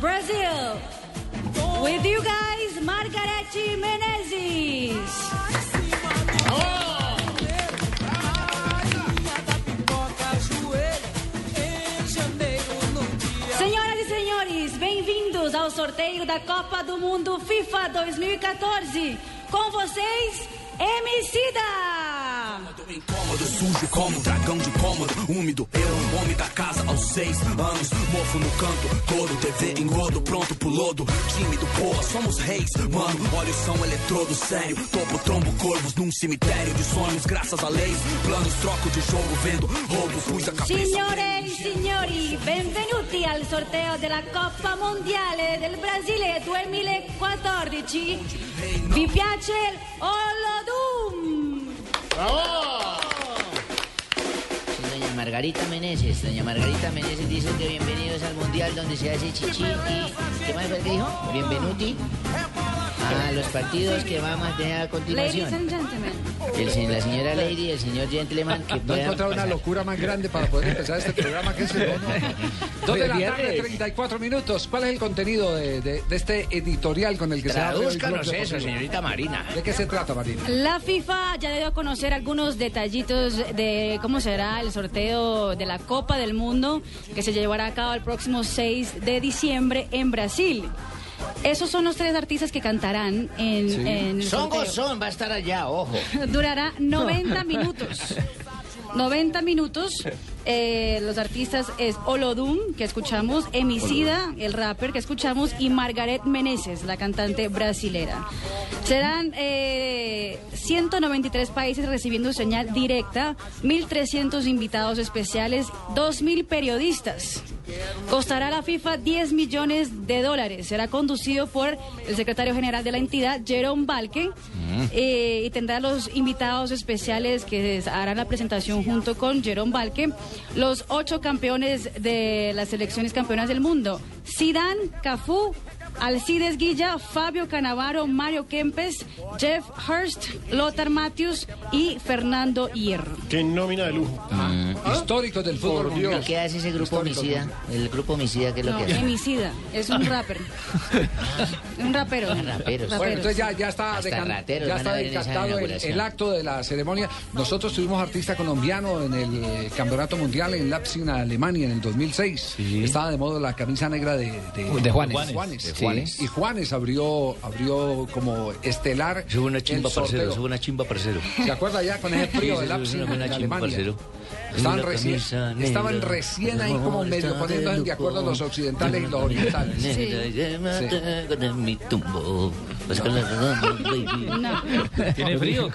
Brazil. With you guys, Margarete Menezes. Senhoras e senhores, bem-vindos ao sorteio da Copa do Mundo FIFA 2014. Com vocês, Emicida! Incômodo, sujo como um dragão de cômodo, úmido. Eu, homem da casa aos seis anos. Mofo no canto, todo TV engodo, pronto pro lodo. Tímido, porra, somos reis, mano. Olha o som eletrodo, sério. Topo, trombo, corvos num cemitério de sonhos, graças a leis. Planos, troco de jogo, vendo roubo, pus a cabeça. Signore e signori, benvenuti al sorteo della Coppa Mondiale del Brasile 2014. Vi piace Olodum? Sí, doña Margarita Meneses. Doña Margarita Meneses dice que bienvenidos al mundial donde se hace chichi. ¿Qué más fue que dijo? Bienvenuti a los partidos que vamos a tener a Ladies continuación. and gentlemen. El se- la señora Lady y el señor Gentleman que No he encontrado una locura más grande para poder empezar este programa que ese. No, no. Dos de la tarde, 34 minutos. ¿Cuál es el contenido de, de- de este editorial con el que se Tradúzcanos Blog eso, Deportivo? señorita Marina. ¿De qué se trata, Marina? La FIFA ya dio a conocer algunos detallitos de cómo será el sorteo de la Copa del Mundo que se llevará a cabo el próximo 6 de diciembre en Brasil. Esos son los tres artistas que cantarán en, en el Son sorteo. Gozón va a estar allá, ojo. Durará 90 minutos. 90 minutos. Eh, los artistas es Olodum, que escuchamos, Emicida, el rapper que escuchamos, y Margaret Meneses, la cantante brasilera. Serán eh, 193 países recibiendo señal directa, 1.300 invitados especiales, 2.000 periodistas. Costará a la FIFA 10 millones de dólares. Será conducido por el secretario general de la entidad, Jerome Balke, eh, y tendrá los invitados especiales que harán la presentación junto con Jerome Balke, los ocho campeones de las selecciones campeonas del mundo, Zidane, Cafú, Alcides Guilla, Fabio Canavaro, Mario Kempes, Jeff Hurst, Lothar Matthews y Fernando Hierro. Qué nómina de lujo. Históricos del fútbol Por mundial. ¿Y qué hace ese grupo Histórico, homicida? El grupo homicida, ¿qué es lo No, que hace? Emicida, es un rapper. un rapero. Raperos. Bueno, entonces ya, ya está, decan- ya está decantado el, acto de la ceremonia. Nosotros tuvimos artista colombiano en el Campeonato Mundial en Leipzig, Alemania, en el 2006. Estaba de moda la camisa negra de, de, De Juanes. de Juanes. De Juanes. Y Juanes abrió, abrió como estelar Sube una chimba, parcero, sube una chimba, parcero. ¿Se acuerda ya con ese frío Sí, de sí, Leipzig, sí, una buena en chimba, Alemania? parcero. Estaban recién, estaban recién ahí como medio poniendo de acuerdo los occidentales y los orientales. Tumbo. Pues. No. ¿Tiene frío?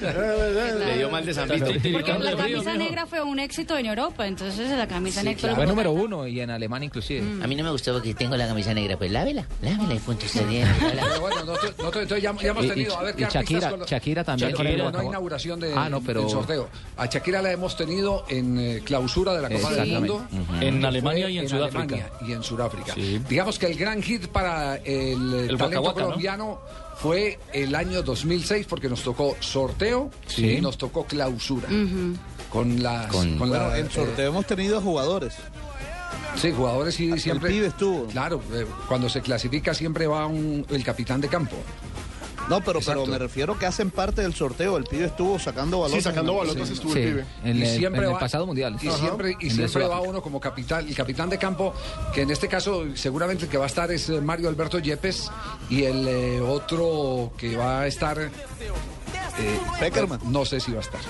Le dio mal de San Vito. Porque la camisa negra fue un éxito en Europa, entonces la camisa negra... Fue número uno y en Alemania inclusive. A mí no me gustó porque tengo la camisa negra. Pues lávela, lávela y punto. Pero bueno, nosotros, nosotros entonces ya, ya hemos Y- y- tenido, a ver y qué artistas Shakira- Shakira también Shakira, no hay inauguración de, Ah, no, pero- del sorteo. A Shakira la hemos tenido en eh, clausura de la Copa del. Mundo. Que En Alemania y en Sudáfrica. Alemania y en Sudáfrica. Sí. Digamos que el gran hit para el, eh, El talento Waka Waka, ¿no? colombiano fue el año 2006 porque nos tocó sorteo Sí. y nos tocó clausura. Con las... Con- con la, en eh, sorteo hemos tenido jugadores. Sí, jugadores sí siempre. pibe estuvo. Claro, eh, cuando se clasifica siempre va un- el capitán de campo. No, pero, Exacto. pero me refiero que hacen parte del sorteo. El pibe estuvo sacando balones. Sí, sacando balotas estuvo Sí, el pibe. en, Y el, siempre en el pasado mundial. Y siempre, y En siempre va uno como capitán, el capitán de campo, que en este caso seguramente el que va a estar es eh, Mario Alberto Yepes y el eh, otro que va a estar... eh, Peckerman. No sé si va a estar.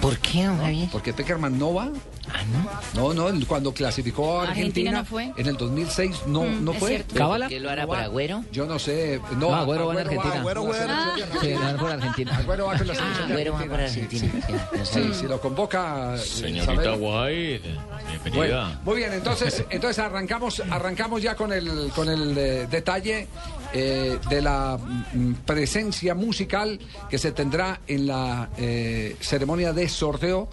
¿Por qué, don Javier? Porque Peckerman no va. Ah, ¿no? No, cuando clasificó a Argentina, Argentina no fue. en el 2006 no, Mm, no fue. ¿Cábala? ¿Qué lo hará va. Agüero? Yo no sé. No, No, Agüero va Agüero Argentina. Agüero Sí, Argentina. van por Argentina. Agüero va con la Ah, selección Agüero va por Sí, Argentina. sí. Si lo convoca. Señorita. White, bienvenida. Muy bien, entonces, entonces arrancamos, arrancamos ya con el, con el eh, detalle eh, de la mm, presencia musical que se tendrá en la eh, ceremonia de sorteo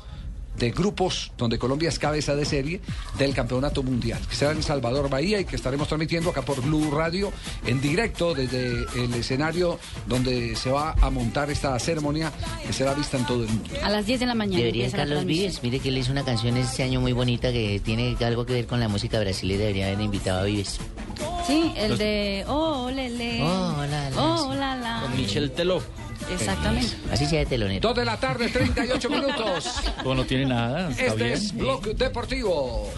de grupos donde Colombia es cabeza de serie del campeonato mundial, que será en Salvador Bahía y que estaremos transmitiendo acá por Blue Radio en directo desde el escenario donde se va a montar esta ceremonia que será vista en todo el mundo. A las 10 de la mañana. Debería Carlos. Vives. Mire que él hizo una canción este año muy bonita que tiene algo que ver con la música brasileña. Debería haber invitado a Vives. Sí, el de Oh, lele. Oh, la, la, Oh, la, la. Con Michel Teló. Exactamente. Así sea de telonero. Dos de la tarde, 38 minutos. Bueno, no tiene nada. Está Este bien. es Blog Deportivo.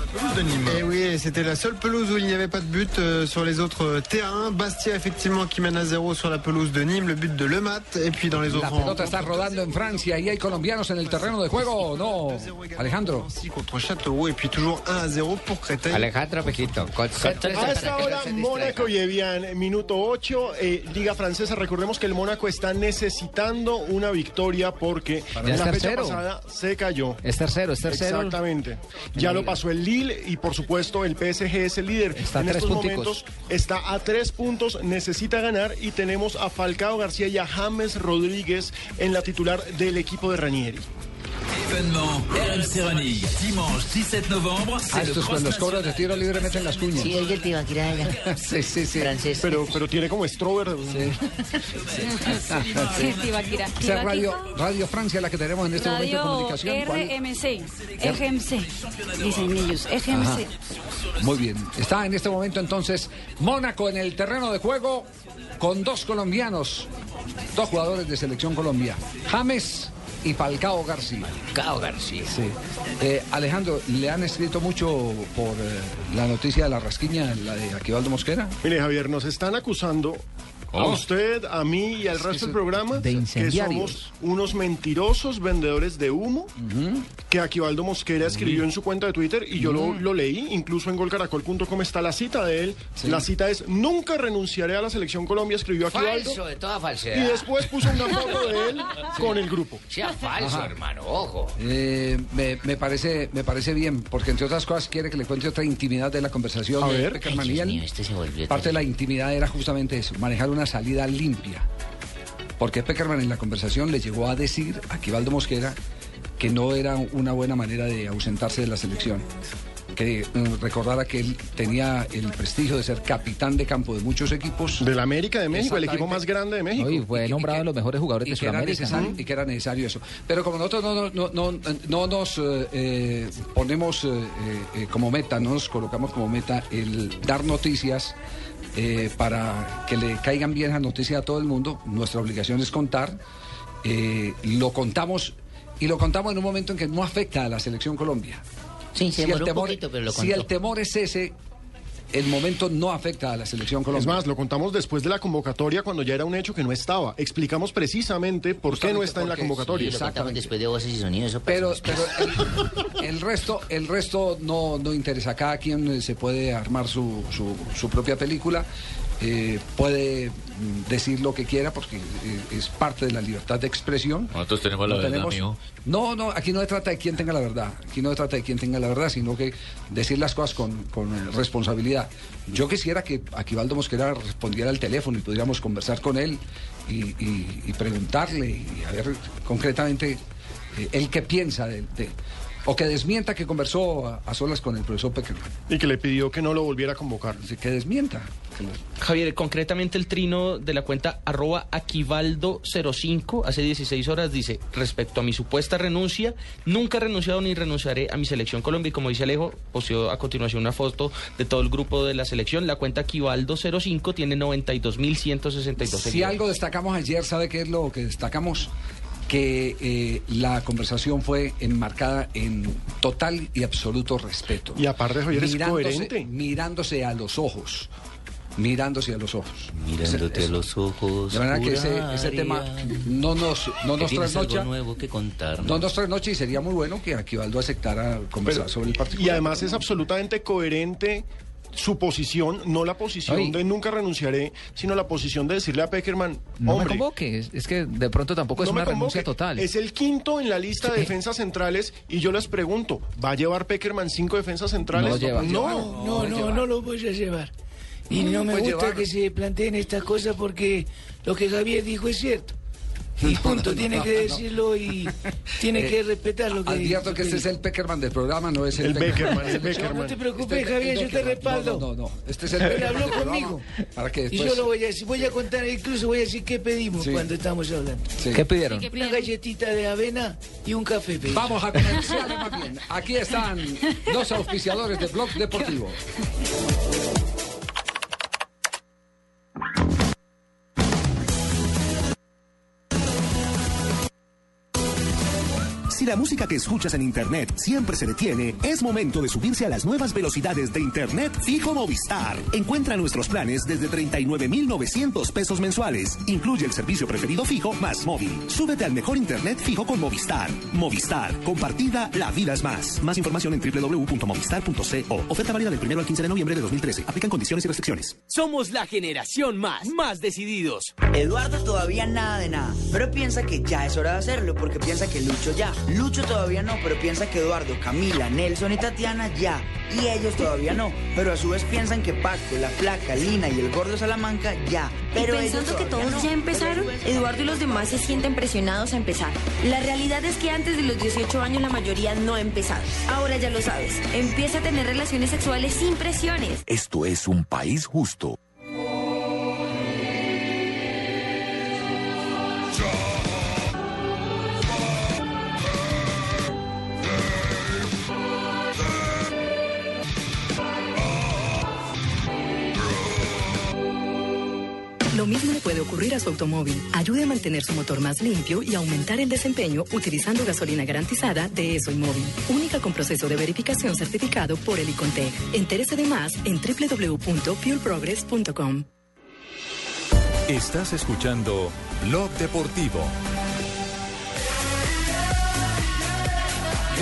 Et oui, c'était la seule pelouse où il n'y avait pas de but euh, sur les autres euh, terrains. Bastia, effectivement, qui mène à zéro sur la pelouse de Nîmes, le but de Lemat. Et puis dans les La autres pelota está rodando en Francia y hay colombianos en el terreno de juego, ¿o ¿no? Alejandro. Contre Châteauroux. Et puis toujours 1 à 0 pour Créteil. Alejandro Pejito. A esta hora, Mónaco y Evian, minuto 8, eh, Liga Francesa. Recordemos que el Mónaco está necesitando una victoria porque en la fecha pasada se cayó. Es tercero, es tercero. Exactamente. Ya lo pasó el Lille y por supuesto el PSG es el líder. Está a en tres estos punticos. momentos está a tres puntos, necesita ganar y tenemos a Falcao García y a James Rodríguez en la titular del equipo de Ranieri. Événement RMC Running, dimanche 17 novembre. Ah, estos cuando los cobros de tiro libre meten las cuñas. Sí, oye, el Tibaquira allá. Sí, sí, sí. Francés. Pero, pero tiene como Strober. Sí, es Radio, Radio Francia la que tenemos en este momento de comunicación. RMC. EGMC. Dicen ellos. EGMC. Muy bien. Está en este momento entonces Mónaco en el terreno de juego con dos colombianos, dos jugadores de selección Colombia, James y Falcao García. Cao García. Sí. Eh, Alejandro, ¿le han escrito mucho por eh, la noticia de la rasquiña, la de Aquivaldo Mosquera? Mire, Javier, nos están acusando a ¿Cómo? usted, a mí y al resto del programa De que somos unos mentirosos vendedores de humo que Aquivaldo Mosquera escribió en su cuenta de Twitter y yo lo, lo leí, incluso en golcaracol.com está la cita de él. La cita es, nunca renunciaré a la selección Colombia, escribió Aquivaldo. Falso, de toda Y falsedad. después puso una foto de él con el grupo. Sea falso, hermano, ojo. Eh, me, me parece, me parece bien, porque entre otras cosas quiere que le cuente otra intimidad de la conversación A ver. Ay, y Dios él. mío, este se volvió Parte de la intimidad era justamente eso, manejar una salida limpia. Porque Peckerman en la conversación le llegó a decir a Aquivaldo Mosquera que no era una buena manera de ausentarse de la selección. Que eh, recordara que él tenía el prestigio de ser capitán de campo de muchos equipos. Del América de México, el equipo más grande de México. Fue Y que- nombrado y que- de los mejores jugadores y de Sudamérica. necesario, y que era necesario eso. Pero como nosotros no, no, no, no, no nos eh, eh, ponemos eh, eh, como meta, no nos colocamos como meta el dar noticias eh, para que le caigan bien las noticias a todo el mundo, nuestra obligación es contar. eh, lo contamos y lo contamos en un momento en que no afecta a la selección Colombia. Sí, se Si el demoró un temor- poquito, pero lo si el contó. temor es ese, el momento no afecta a la selección Es Colombia. más, lo contamos después de la convocatoria cuando ya era un hecho que no estaba. Explicamos precisamente por qué no está en la Sí, convocatoria. Exactamente. después de voces y sonidos. Eso Pero, pero el, el resto, el resto no, no interesa. Cada quien se puede armar su, su, su propia película, eh, puede mm, decir lo que quiera porque eh, es parte de la libertad de expresión. Nosotros tenemos la verdad, amigo. No, no, aquí no se trata de quién tenga la verdad. Aquí no se trata de quién tenga la verdad, sino que decir las cosas con, con responsabilidad. Yo quisiera que Aquivaldo Mosquera respondiera al teléfono y pudiéramos conversar con él y, y- y preguntarle y a ver concretamente eh, él qué piensa de, de- o que desmienta que conversó a, a solas con el profesor Peckerman. Y que le pidió que no lo volviera a convocar. Así Que desmienta. que lo- Javier, concretamente el trino de la cuenta arroba Aquivaldo05 hace 16 horas dice, respecto a mi supuesta renuncia, nunca he renunciado ni renunciaré a mi selección Colombia. Y como dice Alejo, posteó a continuación una foto de todo el grupo de la selección. La cuenta Aquivaldo05 tiene 92.162 Si seguidores. algo destacamos ayer, ¿sabe qué es lo que destacamos? Que eh, la conversación fue enmarcada en total y absoluto respeto. Y aparte, Javier, es Mirándose- coherente. Mirándose a los ojos. mirándose a los ojos. Mirándote a los ojos. De manera que ese, tema no nos, no nos trasnocha. nuevo que. No nos trasnocha y sería muy bueno que Aquivaldo aceptara conversar Pero- sobre el particular. Y además es absolutamente coherente su posición, no la posición Ay. de nunca renunciaré, sino la posición de decirle a Peckerman, No hombre, me convoque, es, que de pronto tampoco es no una renuncia convoque. total. Es el quinto en la lista de defensas centrales y yo les pregunto, ¿va a llevar Peckerman cinco defensas centrales? No lleva. No, No, no, no lo voy a llevar. Y no me gusta llevar. que se planteen estas cosas porque lo que Javier dijo es cierto. Y punto, tiene que decirlo y tiene que respetar lo que Advierto que este es el Peckerman del programa, no es el, El Beckerman, el No te preocupes, Este- Javier, el yo te respaldo. No, no, no, Este es el Beckerman habló conmigo. Para que Y después... yo lo voy a decir, voy a contar, incluso voy a decir qué pedimos Sí. cuando estamos hablando. Sí. ¿Qué pidieron? Una galletita de avena y un café. pedí. Vamos a comerciales más bien. Aquí están los auspiciadores de Blog Deportivo. La música que escuchas en Internet siempre se detiene, es momento de subirse a las nuevas velocidades de Internet fijo Movistar. Encuentra nuestros planes desde 39,900 pesos mensuales. Incluye el servicio preferido fijo más móvil. Súbete al mejor Internet fijo con Movistar. Movistar. Compartida, la vida es más. Más información en www.movistar.co. Oferta válida del 1 al 15 de noviembre de 2013. Aplican condiciones y restricciones. Somos la generación más, más decididos. Eduardo todavía nada de nada, pero piensa que ya es hora de hacerlo porque piensa que Lucho ya. Lucho todavía no, pero piensa que Eduardo, Camila, Nelson y Tatiana ya. Y ellos todavía no, pero a su vez piensan que Paco, la Flaca, Lina y el Gordo Salamanca ya. Pero y pensando que todos no. ya empezaron, Eduardo y los demás se sienten presionados a empezar. La realidad es que antes de los 18 años la mayoría no ha empezado. Ahora ya lo sabes, empieza a tener relaciones sexuales sin presiones. Esto es un país justo. Ocurrir a su automóvil. Ayude a mantener su motor más limpio y aumentar el desempeño utilizando gasolina garantizada de ESO y Móvil. Única con proceso de verificación certificado por el Icontec. Entérese de más en www.fuelprogress.com. Estás escuchando Blog Deportivo.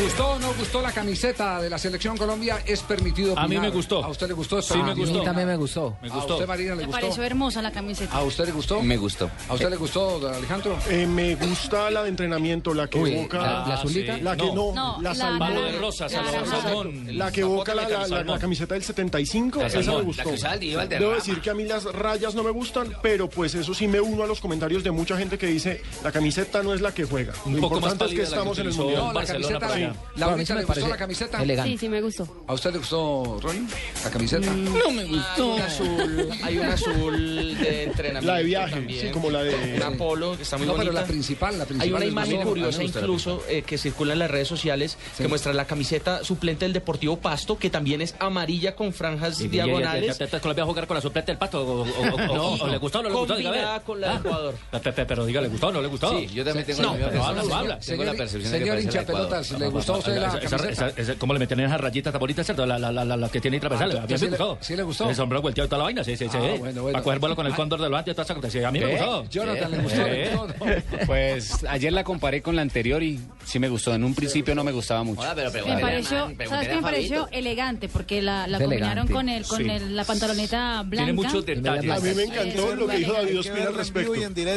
¿Gustó o no gustó la camiseta de la Selección Colombia? Es permitido A mí me gustó. ¿A usted le gustó? Sí, me A mí gustó. también me gustó. Me ¿A gustó. usted, Marina, le Me gustó? pareció hermosa la camiseta. ¿A usted le gustó? Me gustó. ¿A usted le gustó, don Alejandro? Eh, me gusta la de entrenamiento, la que Uy, evoca... la- la azulita. La que No. no, la la- salmón. Palo de rosa, La- salmón, la-. La que evoca la, la- la- la camiseta del 75, La esa me gustó. la que usaba el Diego Debo decir que a mí las rayas no me gustan, pero pues eso sí me uno a los comentarios de mucha gente que dice la camiseta no es la que juega. Un Lo más importante es que la estamos en el mundial. No, la camiseta. Para la- allá. ¿La Bueno, a mí bonita sí me le gustó la camiseta? elegante. Sí, sí, me gustó. ¿A usted le gustó, Ronnie? ¿La camiseta? No me gustó. Hay un azul, hay un azul de entrenamiento. La de viaje, también. sí, como la de- Una polo que está muy no, pero bonita. la principal, la principal. Hay una imagen curiosa A mí me gusta la incluso eh, que circula en las redes sociales que muestra la camiseta suplente del Deportivo Pasto, que también es amarilla con franjas y- diagonales. y- Colombia a jugar con la suplente del pato. O, o- o- o- o le gustó o no le gustó? Dígame. Combinada con la de Ah. Ecuador. Pe- pe- Pero diga, ¿le gustó o no le gustó? Sí, yo también tengo No, la misma pero percepción. habla, habla. Tengo la Señor- percepción señor hincha pelotas, ¿le gustó a usted la Esa- esa- camiseta? esa- esa- ¿Cómo le meten esas rayitas tan bonitas, cierto? La, la, la, la, la que tiene transversal. Ah, a mí me ¿sí le- gustó. sí le gustó? El sombrero volteado y toda la vaina, sí, sí, sí. Ah, bueno, bueno. Para coger vuelo con el cóndor de los antes, toda esa cosa. Sí, a mí me gustó. Jonathan, ¿le gustó? ¿Le Eh. Pues ayer la comparé con la anterior y sí me gustó. En un principio no me gustaba mucho. Me pareció, ¿sabes qué me pareció? Elegante, porque la, combinaron con el con Sí. el, la pantaloneta blanca. Tiene muchos detalles. A mí me encantó lo que dijo David Ospina al respecto.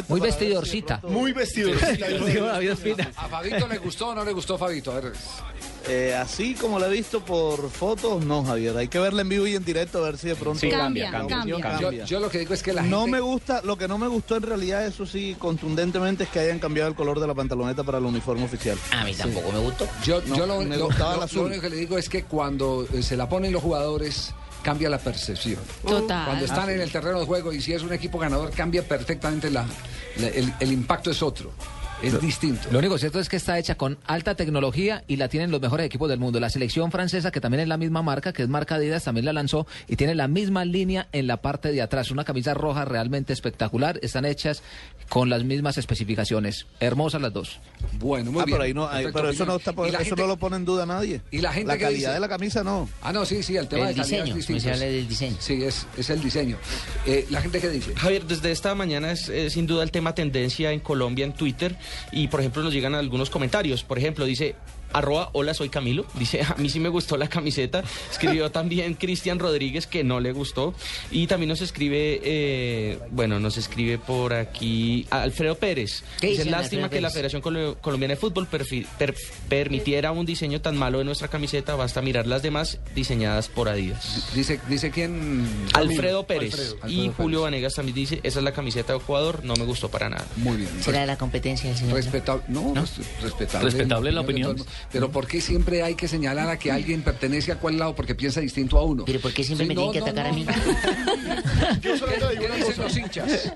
Muy vestidorcita. Muy vestido. Digo, David Ospina. ¿A Fabito le gustó o no le gustó, Fabito? Eh, así como la he visto por fotos, no, Javier. Hay que verla en vivo y en directo a ver si de pronto Sí, Cambia, cambia. Yo, yo lo que digo es que la no gente... me gusta, lo que no me gustó en realidad, eso sí, contundentemente, es que hayan cambiado el color de la pantaloneta para el uniforme oficial. A mí tampoco me gustó. Yo, No, yo lo, me lo- gustaba lo- el lo azul. único que le digo es que cuando eh, se la ponen los jugadores cambia la percepción. Total. Cuando están en el terreno de juego y si es un equipo ganador cambia perfectamente la, la- el, el impacto es otro. Es distinto. Lo único cierto es que está hecha con alta tecnología y la tienen los mejores equipos del mundo. La selección francesa, que también es la misma marca, que es marca Adidas, también la lanzó y tiene la misma línea en la parte de atrás. Una camisa roja realmente espectacular. Están hechas con las mismas especificaciones. Hermosas las dos. Bueno, Ah, pero, ahí no, ahí- Perfecto, pero eso, no, está, eso gente- no lo pone en duda nadie. Y la gente la que calidad dice- de la camisa no. Ah, no, sí, sí, el tema El de diseño, es del diseño. Sí, es, es el diseño. Eh, la gente que dice. Javier, desde esta mañana es, eh, sin duda el tema tendencia en Colombia en Twitter y por ejemplo nos llegan algunos comentarios. Por ejemplo, dice arroba hola soy Camilo, dice a mí sí me gustó la camiseta. Escribió también Cristian Rodríguez que no le gustó y también nos escribe, eh, bueno, nos escribe por aquí Alfredo Pérez. ¿Qué Dice lástima Alfredo que la? Federación Colo- Colombiana de Fútbol per- permitiera un diseño tan malo de nuestra camiseta, basta mirar las demás diseñadas por Adidas. Dice, dice quién. Alfredo Pérez Alfredo, y Julio Vanegas también dice, esa es la camiseta de jugador, no me gustó para nada. Muy bien. ¿Será de la competencia del señor? Respetable, no, res- respetable. Respetable la opinión. Pero ¿por qué siempre hay que señalar a que alguien pertenece a cuál lado? Porque piensa distinto a uno. Pero ¿por qué siempre Sí, me no, tienen que no, atacar a mí? Yo solo digo ¿Qué una dicen cosa. los hinchas?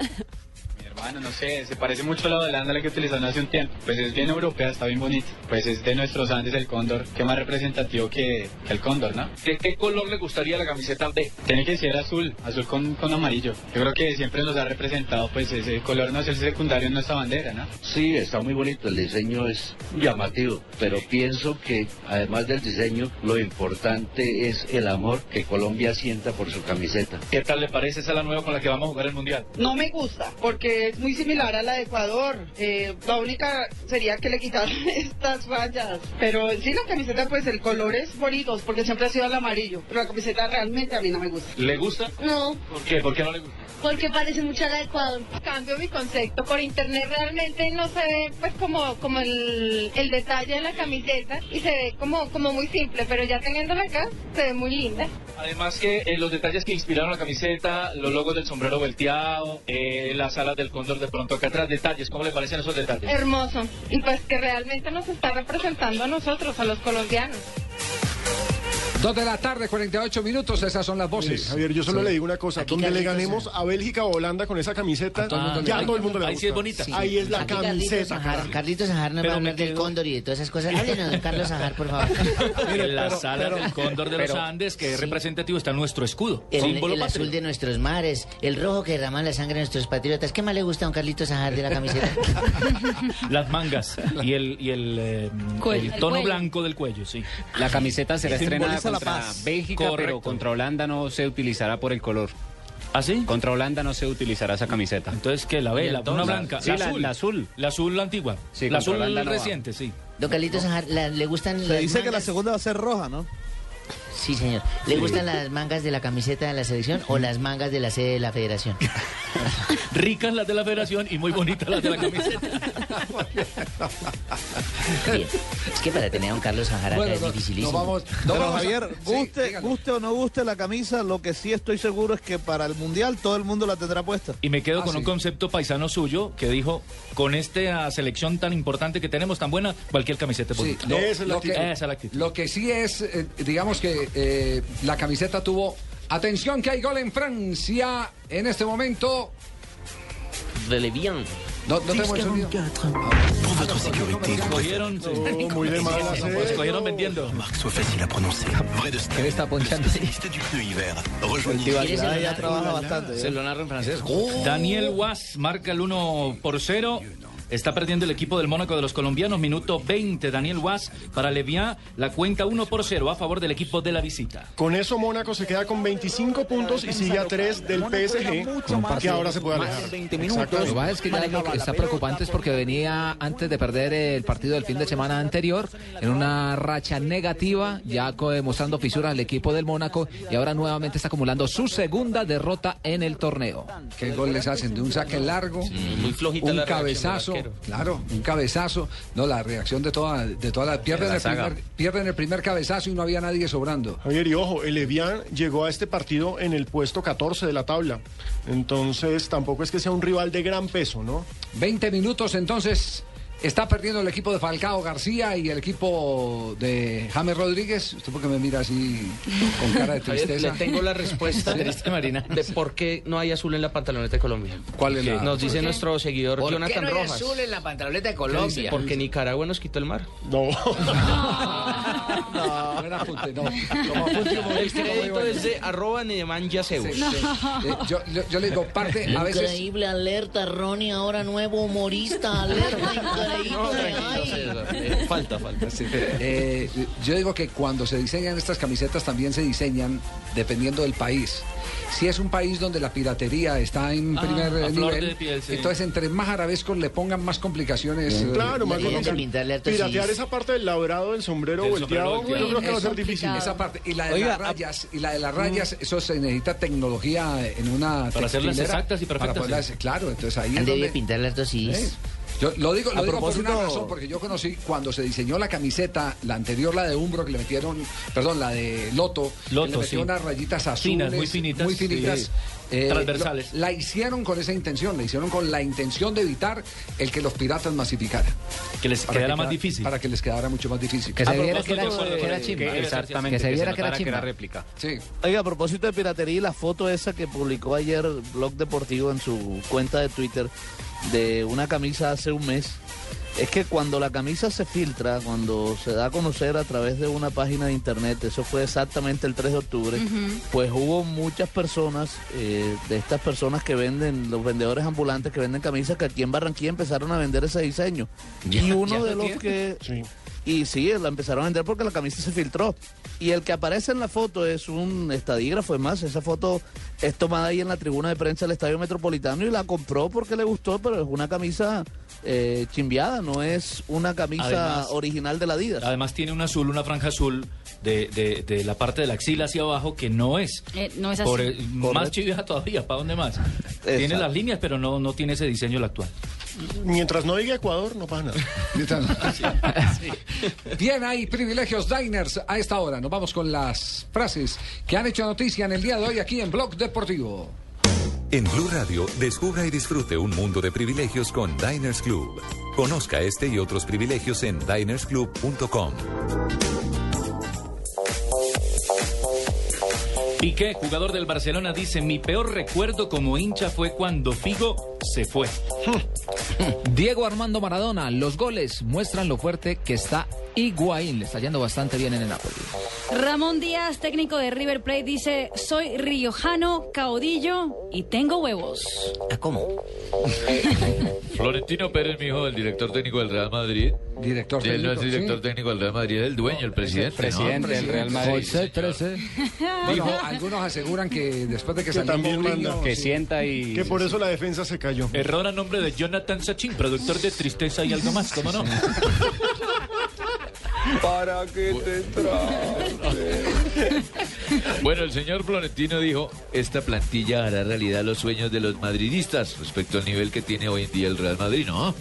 Bueno, no sé, se parece mucho a la holandala que utilizaron hace un tiempo. Pues es bien europea, está bien bonita. Pues es de nuestros Andes el cóndor. Qué más representativo que, que el cóndor, ¿no? ¿De qué color le gustaría la camiseta de? Tiene que ser azul, azul con, con amarillo. Yo creo que siempre nos ha representado, pues ese color no es el secundario en nuestra bandera, ¿no? Sí, está muy bonito, el diseño es llamativo, pero pienso que además del diseño, lo importante es el amor que Colombia sienta por su camiseta. ¿Qué tal le parece esa la nueva con la que vamos a jugar el mundial? No me gusta, porque es muy similar a la de Ecuador. Eh, la única sería que le quitaran estas fallas. Pero sí, la camiseta, pues el color es bonito, porque siempre ha sido el amarillo. Pero la camiseta realmente a mí no me gusta. ¿Le gusta? No, ¿Por qué? ¿Por qué no le gusta? porque parece mucho a la de Ecuador. Cambio mi concepto. Por internet realmente no se ve, pues, como, como el, el detalle de la camiseta y se ve como, como muy simple. Pero ya teniéndola acá, se ve muy linda. Además que eh, los detalles que inspiraron la camiseta, los logos del sombrero volteado, eh, las alas del cóndor de pronto acá atrás, detalles, ¿cómo le parecen esos detalles? Hermoso. Y pues que realmente nos está representando a nosotros, a los colombianos. Dos de la tarde, 48 minutos, esas son las voces. Javier, yo solo Sí. le digo una cosa. Aquí Donde le ganemos a Bélgica o Holanda con esa camiseta, ya gusta. todo el mundo le va a Ahí sí es bonita. Sí. Ahí es la Aquí camiseta. Carlitos Ajar nos va a hablar del cóndor y de todas esas cosas. Háblenos, don Carlos Ajar, por favor. en la sala del cóndor de los Andes, que es representativo, está nuestro escudo. El, símbolo el azul de nuestros mares, el rojo que derrama la sangre de nuestros patriotas. ¿Qué más le gusta a don Carlitos Ajar de la camiseta? Las mangas y el, y el, eh, el tono cuello. blanco del cuello, sí. La camiseta será estrenada la paz. Bélgica, pero contra Holanda no se utilizará por el color. ¿Ah, sí? Contra Holanda no se utilizará esa camiseta. Entonces, ¿qué? La ¿Y vela, una blanca. Sí, la, la azul. La azul, la antigua. Sí, la azul Holanda no va. reciente, sí. Don Carlitos la- ¿le gustan Se las dice que la segunda va a ser roja, ¿no? Sí, señor. ¿Le gustan las mangas de la camiseta de la selección o las mangas de la sede de la federación? Ricas las de la federación y muy bonitas las de la camiseta. Bien. Es que para tener a don Carlos Bueno, es no- dificilísimo. no vamos- Pero Javier, guste, guste o no guste la camisa, lo que sí estoy seguro es que para el Mundial todo el mundo la tendrá puesta. Y me quedo Ah, con sí. un concepto paisano suyo que dijo, con esta selección tan importante que tenemos, tan buena, cualquier camiseta es Sí, bonita. lo, lo que, Esa es la actitud. lo que sí es, eh, digamos que eh, la camiseta tuvo. Atención que hay gol en Francia en este momento. Relevian. No, no tenemos el sonido. Pour votre sécurité, Cogieron, sí. muy de malas, eh. Pues cogieron vendiendo. marque soit facile à prononcer. Vrai de ¿Qué le está ponchando? spécialiste du pneu hiver. Rejoignez Tibaquirá ya trabaja bastante. Se lo narro en francés. Daniel Was marca el 1 por 0. Está perdiendo el equipo del Mónaco de los colombianos. Minuto 20. Daniel Was para Levian. La cuenta 1 por 0 a favor del equipo de la visita. Con eso Mónaco se queda con 25 puntos y sigue a 3 del PSG, que ahora se puede alejar. Lo que pasa es que ya lo que está preocupante es porque venía antes de perder el partido del fin de semana anterior en una racha negativa, ya co- mostrando fisuras al equipo del Mónaco y ahora nuevamente está acumulando su segunda derrota en el torneo. ¿Qué gol les hacen? De un saque largo, muy flojita un la cabezazo, arquero. claro, un cabezazo. No, la reacción de toda, de toda la pierden, la el primer, pierden el primer cabezazo y no había nadie sobrando. Javier, y ojo, el Evian llegó a este partido en el puesto 14 de la tabla. Entonces tampoco es que sea un rival de gran peso, ¿no? 20 minutos entonces Está perdiendo el equipo de Falcao García y el equipo de James Rodríguez. ¿Usted por qué me mira así con cara de tristeza? Le tengo la respuesta Triste, Marina. de por qué no hay azul en la pantaloneta de Colombia. ¿Cuál es la- Nos dice ¿Por qué? nuestro seguidor ¿Por qué Jonathan no hay Rojas. azul en la pantaloneta de Colombia? Porque Nicaragua nos quitó el mar. No. No, no era apunte, no. Como apunte El crédito es de arroba Neeman Yaceus. Eh, yo, yo- yo le digo, parte, a veces... Increíble alerta, Ronnie, ahora nuevo humorista, alerta increíble. Ay. Falta, falta. Eh, yo digo que cuando se diseñan estas camisetas también se diseñan dependiendo del país. Si es un país donde la piratería está en Ah, primer a eh, flor nivel, de piel, sí. entonces entre más arabescos le pongan más complicaciones. eh, Claro, más colocan- piratear esa parte del labrado del sombrero Del volteado, sombrero yo creo que va a ser difícil. Esa parte. Y la de Oiga, las rayas, y la de las rayas, eso se necesita tecnología en una Para hacerlas exactas y perfectas, para poderlas- sí. claro, entonces ahí es donde- pintar las dos is. ¿Eh? Yo lo digo, lo A digo por propósito- una razón, porque yo conocí cuando se diseñó la camiseta, la anterior, la de Umbro, que le metieron, perdón, la de Loto, que le metieron sí. unas rayitas azules, Finas, muy finitas, muy finitas, sí. eh, Transversales. lo- la hicieron con esa intención, la hicieron con la intención de evitar el que los piratas masificaran. Que les quedara más queda- difícil. Para que les quedara mucho más difícil. Que se viera que era, propósito que era de- chimba. que- que exactamente, se que se viera que era que era chimba. réplica. Sí. Oiga, a propósito de piratería, y la foto esa que publicó ayer Blog Deportivo en su cuenta de Twitter de una camisa hace un mes, es que cuando la camisa se filtra, cuando se da a conocer a través de una página de internet, eso fue exactamente el 3 de octubre, pues hubo muchas personas, eh, de estas personas que venden, los vendedores ambulantes que venden camisas, que aquí en Barranquilla empezaron a vender ese diseño. Ya- y uno de lo los tiene. que... Sí. Y sí, la empezaron a vender porque la camisa se filtró. Y el que aparece en la foto es un estadígrafo, es más, esa foto es tomada ahí en la tribuna de prensa del Estadio Metropolitano y la compró porque le gustó, pero es una camisa eh, chimbiada, no es una camisa Además- original de la Adidas. Además tiene un azul, una franja azul de, de- de la parte de la axila hacia abajo que no es. Eh, no es así. Por, eh, más chiviada todavía, ¿para dónde más? Tiene las líneas, pero no, no tiene ese diseño el actual. Mientras no diga Ecuador, no pasa nada. Bien, hay privilegios diners a esta hora. Nos vamos con las frases que han hecho noticia en el día de hoy aquí en Blog Deportivo. En Blue Radio, descubra y disfrute un mundo de privilegios con Diners Club. Conozca este y otros privilegios en dinersclub.com. Piqué, jugador del Barcelona, dice, mi peor recuerdo como hincha fue cuando Figo se fue. Diego Armando Maradona, los goles muestran lo fuerte que está Higuaín. Le está yendo bastante bien en el Napoli. Ramón Díaz, técnico de River Plate, dice, soy riojano, caudillo y tengo huevos. ¿Cómo? Florentino Pérez, mi hijo, el director técnico del Real Madrid. Director Él no es técnico, director sí. técnico del Real Madrid, es el dueño, el presidente. presidente ¿no? del Real Madrid. José 13. Bueno, algunos aseguran que después de que, Que salió también Mourinho, manda. sí. sienta y... Que por eso la defensa se cayó. Error a nombre de Jonathan Sachin, productor de Tristeza y algo más, ¿cómo no? ¿Para qué te Bueno, el señor Florentino dijo, esta plantilla hará realidad los sueños de los madridistas respecto al nivel que tiene hoy en día el Real Madrid, ¿no?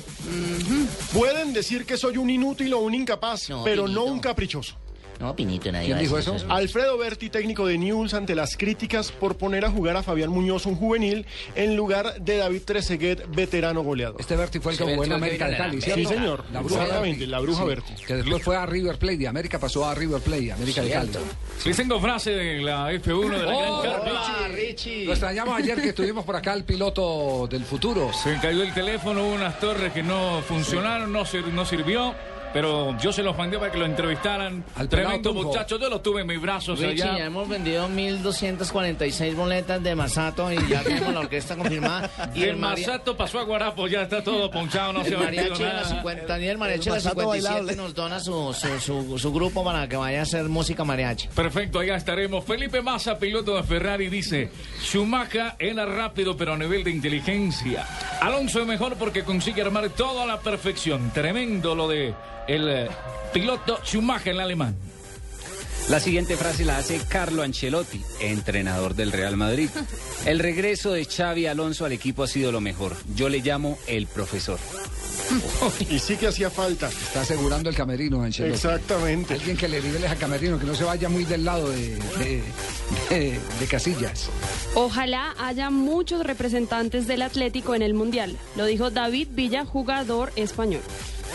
Pueden decir que soy un inútil o un incapaz, No, pero no un caprichoso. No, Pinito, nadie ¿Quién dijo eso? Alfredo Berti, técnico de News, ante las críticas por poner a jugar a Fabián Muñoz, un juvenil, en lugar de David Trezeguet, veterano goleador. Este Berti fue el que jugó en América de Cali, ¿cierto? Sí, señor. La bruja Exactamente, Berti. la bruja Sí, Berti. Que después fue a River Plate, de América pasó a River Plate, América de Cali. Les tengo frase de la F1 de la Oh, Gran Carpa. Lo extrañamos ayer que estuvimos por acá el piloto del futuro. Se cayó el teléfono, hubo unas torres que no funcionaron, no, sir- no sirvió. Pero yo se los mandé para que lo entrevistaran. Al Tremendo muchacho, yo lo tuve en mis brazos Richie, allá. ya hemos vendido 1.246 boletas de Masato y ya tenemos la orquesta confirmada. Y Y el el, maria- Masato pasó a Guarapo, ya está todo ponchado, no se el ha vendido mariachi de la nada. 50, y el mariachi de la Masato 57 bailable. nos dona su, su, su, su grupo para que vaya a hacer música mariachi. Perfecto, allá estaremos. Felipe Massa, piloto de Ferrari, dice: Schumacher era rápido, pero a nivel de inteligencia. Alonso es mejor porque consigue armar todo a la perfección. Tremendo lo de el eh, piloto Schumacher, el alemán. La siguiente frase la hace Carlo Ancelotti, entrenador del Real Madrid. El regreso de Xavi Alonso al equipo ha sido lo mejor. Yo le llamo el profesor. Y sí que hacía falta. Está asegurando el camerino, Ancelotti. Exactamente. Alguien que le nivele a camerino, que no se vaya muy del lado de, de, de- de Casillas. Ojalá haya muchos representantes del Atlético en el Mundial, lo dijo David Villa, jugador español.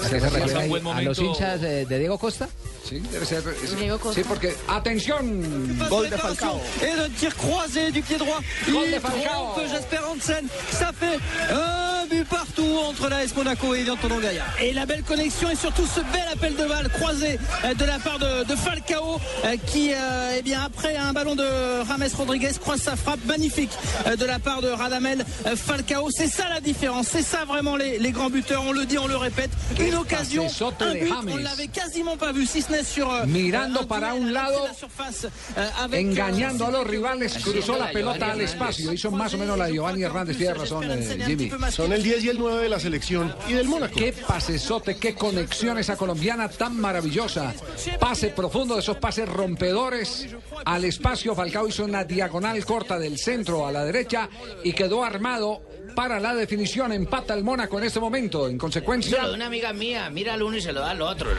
¿Se se refiere a los hinchas de, de Diego Costa? Sí, debe ser. es- Diego Costa. Sí, porque. ¡Atención! Gol de Falcao. Et le tir croisé du pied droit. Gol de Falcao. trompe Jasper Hansen. Ça fait un but partout entre l'AS Monaco et Antonin Gaillard. Et la belle connexion et surtout ce bel appel de balle croisé euh, de la part de, de Falcao euh, qui, euh, eh bien, après un ballon de Rames Rodriguez, croise sa frappe magnifique euh, de la part de Radamel Falcao. C'est ça la différence. C'est ça vraiment les, les grands buteurs. On le dit, on le répète. Une occasion, pasesote un de but. James. On l'avait quasiment pas vu, si ce n'est sur. euh, Mirando un para un lado, la surface, euh, avec, euh, engañando a los rivales, cruzó la pelota al espacio. Hizo más o menos la de Giovanni Hernández. Tiene razón, eh, Jimmy. Son el 10 y el 9 de la selección y del Mónaco. Qué pasesote, qué conexión esa colombiana tan maravillosa. Pase profundo de esos pases rompedores al espacio. Falcao hizo una diagonal corta del centro a la derecha y quedó armado para la definición. Empata el Mónaco en este momento. En consecuencia, de una amiga mía, mira al uno y se lo da al otro.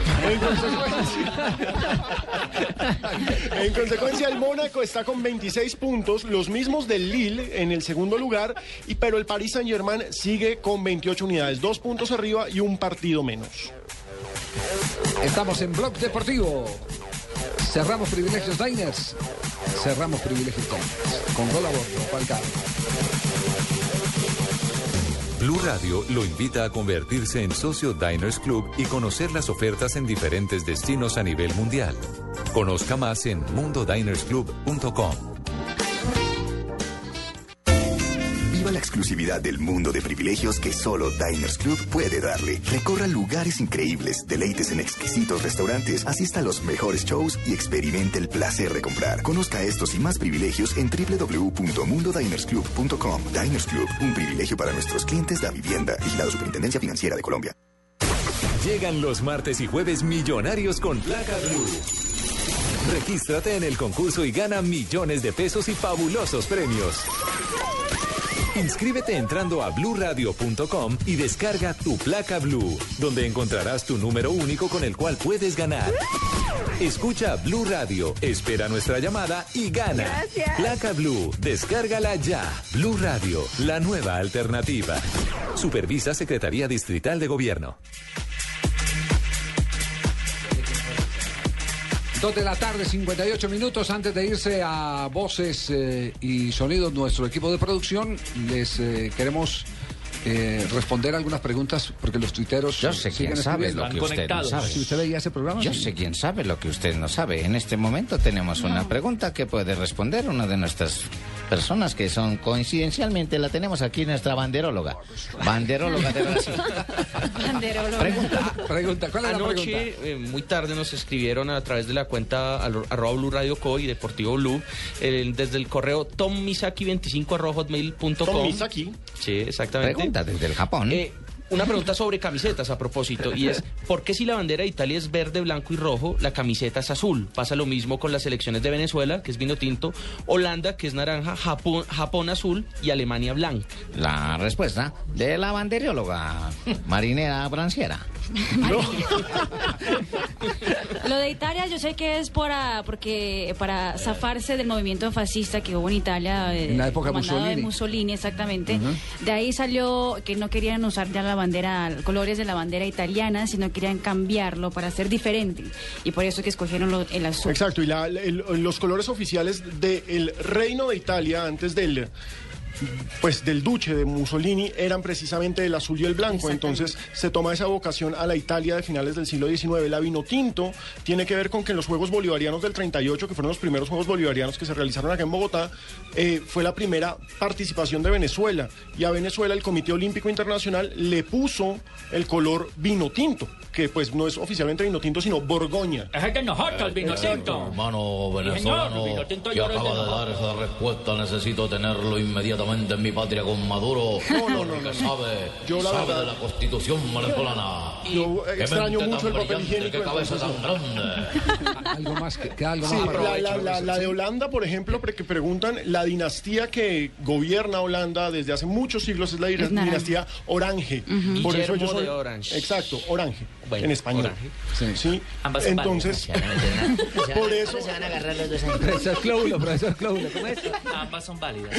En consecuencia, el Mónaco está con 26 puntos, los mismos del Lille en el segundo lugar, y pero el Paris Saint-Germain sigue con 28 unidades, dos puntos arriba y un partido menos. estamos en Blog Deportivo. Cerramos privilegios Diners. Cerramos privilegios Diners. Con gol a bordo, Falcao. Blue Radio lo invita a convertirse en socio Diners Club y conocer las ofertas en diferentes destinos a nivel mundial. Conozca más en mundodinersclub.com. exclusividad del mundo de privilegios que solo Diners Club puede darle. Recorra lugares increíbles, deleites en exquisitos restaurantes, asista a los mejores shows y experimente el placer de comprar. Conozca estos y más privilegios en www.mundodinersclub.com. Diners Club, un privilegio para nuestros clientes de vivienda. Vigilado Superintendencia Financiera de Colombia. Llegan los martes y jueves millonarios con placa Blue. Regístrate en el concurso y gana millones de pesos y fabulosos premios. Inscríbete entrando a bluradio.com y descarga tu placa Blue, donde encontrarás tu número único con el cual puedes ganar. Escucha Blue Radio, espera nuestra llamada y gana. Gracias. Placa Blue, descárgala ya. Blue Radio, la nueva alternativa. Supervisa Secretaría Distrital de Gobierno. Dos de la tarde, 58 minutos antes de irse a voces eh, y sonidos, nuestro equipo de producción, les eh, queremos eh, responder algunas preguntas porque los tuiteros Yo sé quién sabe lo que usted no sabe. Si usted veía ese programa, Yo sí. sé quién sabe lo que usted no sabe. En este momento tenemos una pregunta que puede responder una de nuestras personas que son coincidencialmente la tenemos aquí nuestra banderóloga. Banderóloga de Brasil. Pregunta, pregunta, ¿cuál es la Anoche, pregunta? eh, muy tarde, nos escribieron a través de la cuenta al- arroba Blue Radio Co y Deportivo Blue, eh, desde el correo tommisaki25 arroba hotmail.com. Tom Misaki. Sí, exactamente. Pregunta desde el Japón. Eh, una pregunta sobre camisetas a propósito, y es, ¿por qué si la bandera de Italia es verde, blanco y rojo, la camiseta es azul? Pasa lo mismo con las selecciones de Venezuela, que es vino tinto, Holanda, que es naranja, Japón, Japón azul y Alemania blanca. La respuesta de la banderóloga marinera branciera. Lo de Italia yo sé que es para, porque, para zafarse del movimiento fascista que hubo en Italia. En la época Mussolini. de Mussolini, exactamente. De ahí salió que no querían usar ya la bandera, colores de la bandera italiana, sino querían cambiarlo para ser diferente. Y por eso que escogieron el azul. Exacto, y los colores oficiales del Reino de Italia antes del pues del duce de Mussolini eran precisamente el azul y el blanco, entonces se toma esa vocación a la Italia de finales del siglo XIX. La vino tinto. Tiene que ver con que en los Juegos Bolivarianos del 38, que fueron los primeros Juegos Bolivarianos que se realizaron acá en Bogotá, eh, fue la primera participación de Venezuela. Y a Venezuela el Comité Olímpico Internacional le puso el color vino tinto, que pues no es oficialmente vino tinto, sino Borgoña. Es de nosotros, el vino tinto. Hermano Sí, venezolano señor, vino tinto que yo lo acaba de dar esa respuesta, necesito tenerlo inmediatamente en mi patria con Maduro, No, no, no, no. sabe, Yo la sabe verdad- de la constitución venezolana. Yo Qué extraño mucho el papel higiénico. Qué cabeza tan grande. Algo más, que, queda algo Sí, más. la, la- la- la de Holanda, por ejemplo, porque preguntan, la dinastía que gobierna Holanda desde hace muchos siglos es la dinastía Orange. Ujú. Por eso Guillermo ellos son- de Orange. Exacto, Orange. en español. Sí. Ambas son Entonces, válidas. por eso, Se van a agarrar los dos. Profesor Clóbulo, profesor Clóbulo, ¿cómo es? Ambas son válidas.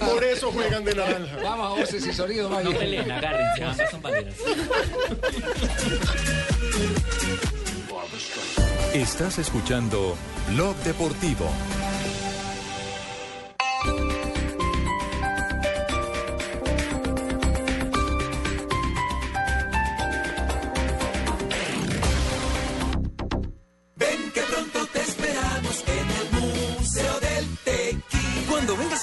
Por eso juegan de naranja. Vamos a voces y sonido, No vaya. peleen, agárrense, ambas son válidas. Estás escuchando Blog Deportivo.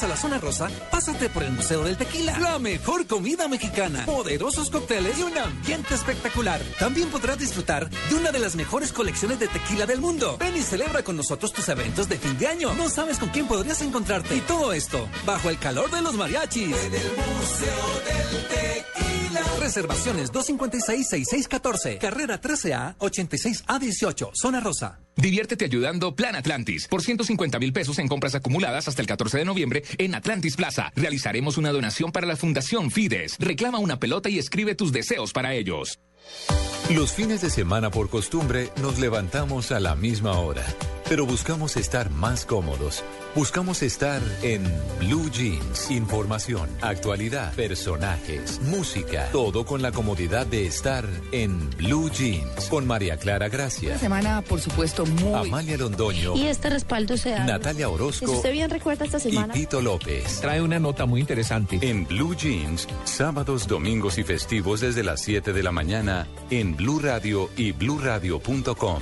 A la zona rosa, pásate por el Museo del Tequila. La mejor comida mexicana, poderosos cócteles y un ambiente espectacular. También podrás disfrutar de una de las mejores colecciones de tequila del mundo. Ven y celebra con nosotros tus eventos de fin de año. No sabes con quién podrías encontrarte. Y todo esto bajo el calor de los mariachis. En el Museo del Tequila. Reservaciones 256-6614. Carrera 13A 86A18. Zona rosa. Diviértete ayudando Plan Atlantis por 150 mil pesos en compras acumuladas hasta el 14 de noviembre en Atlantis Plaza. Realizaremos una donación para la Fundación Fides. Reclama una pelota y escribe tus deseos para ellos. Los fines de semana por costumbre nos levantamos a la misma hora, pero buscamos estar más cómodos. Buscamos estar en Blue Jeans. Información, actualidad, personajes, música, todo con la comodidad de estar en Blue Jeans. Con María Clara Gracia, Una semana, por supuesto, muy... Amalia Londoño, Y este respaldo se da. Natalia Si Orozco usted bien recuerda esta y semana... Tito López. Trae una nota muy interesante. En Blue Jeans, sábados, domingos y festivos desde las 7 de la mañana en Blue Radio y bluradio.com.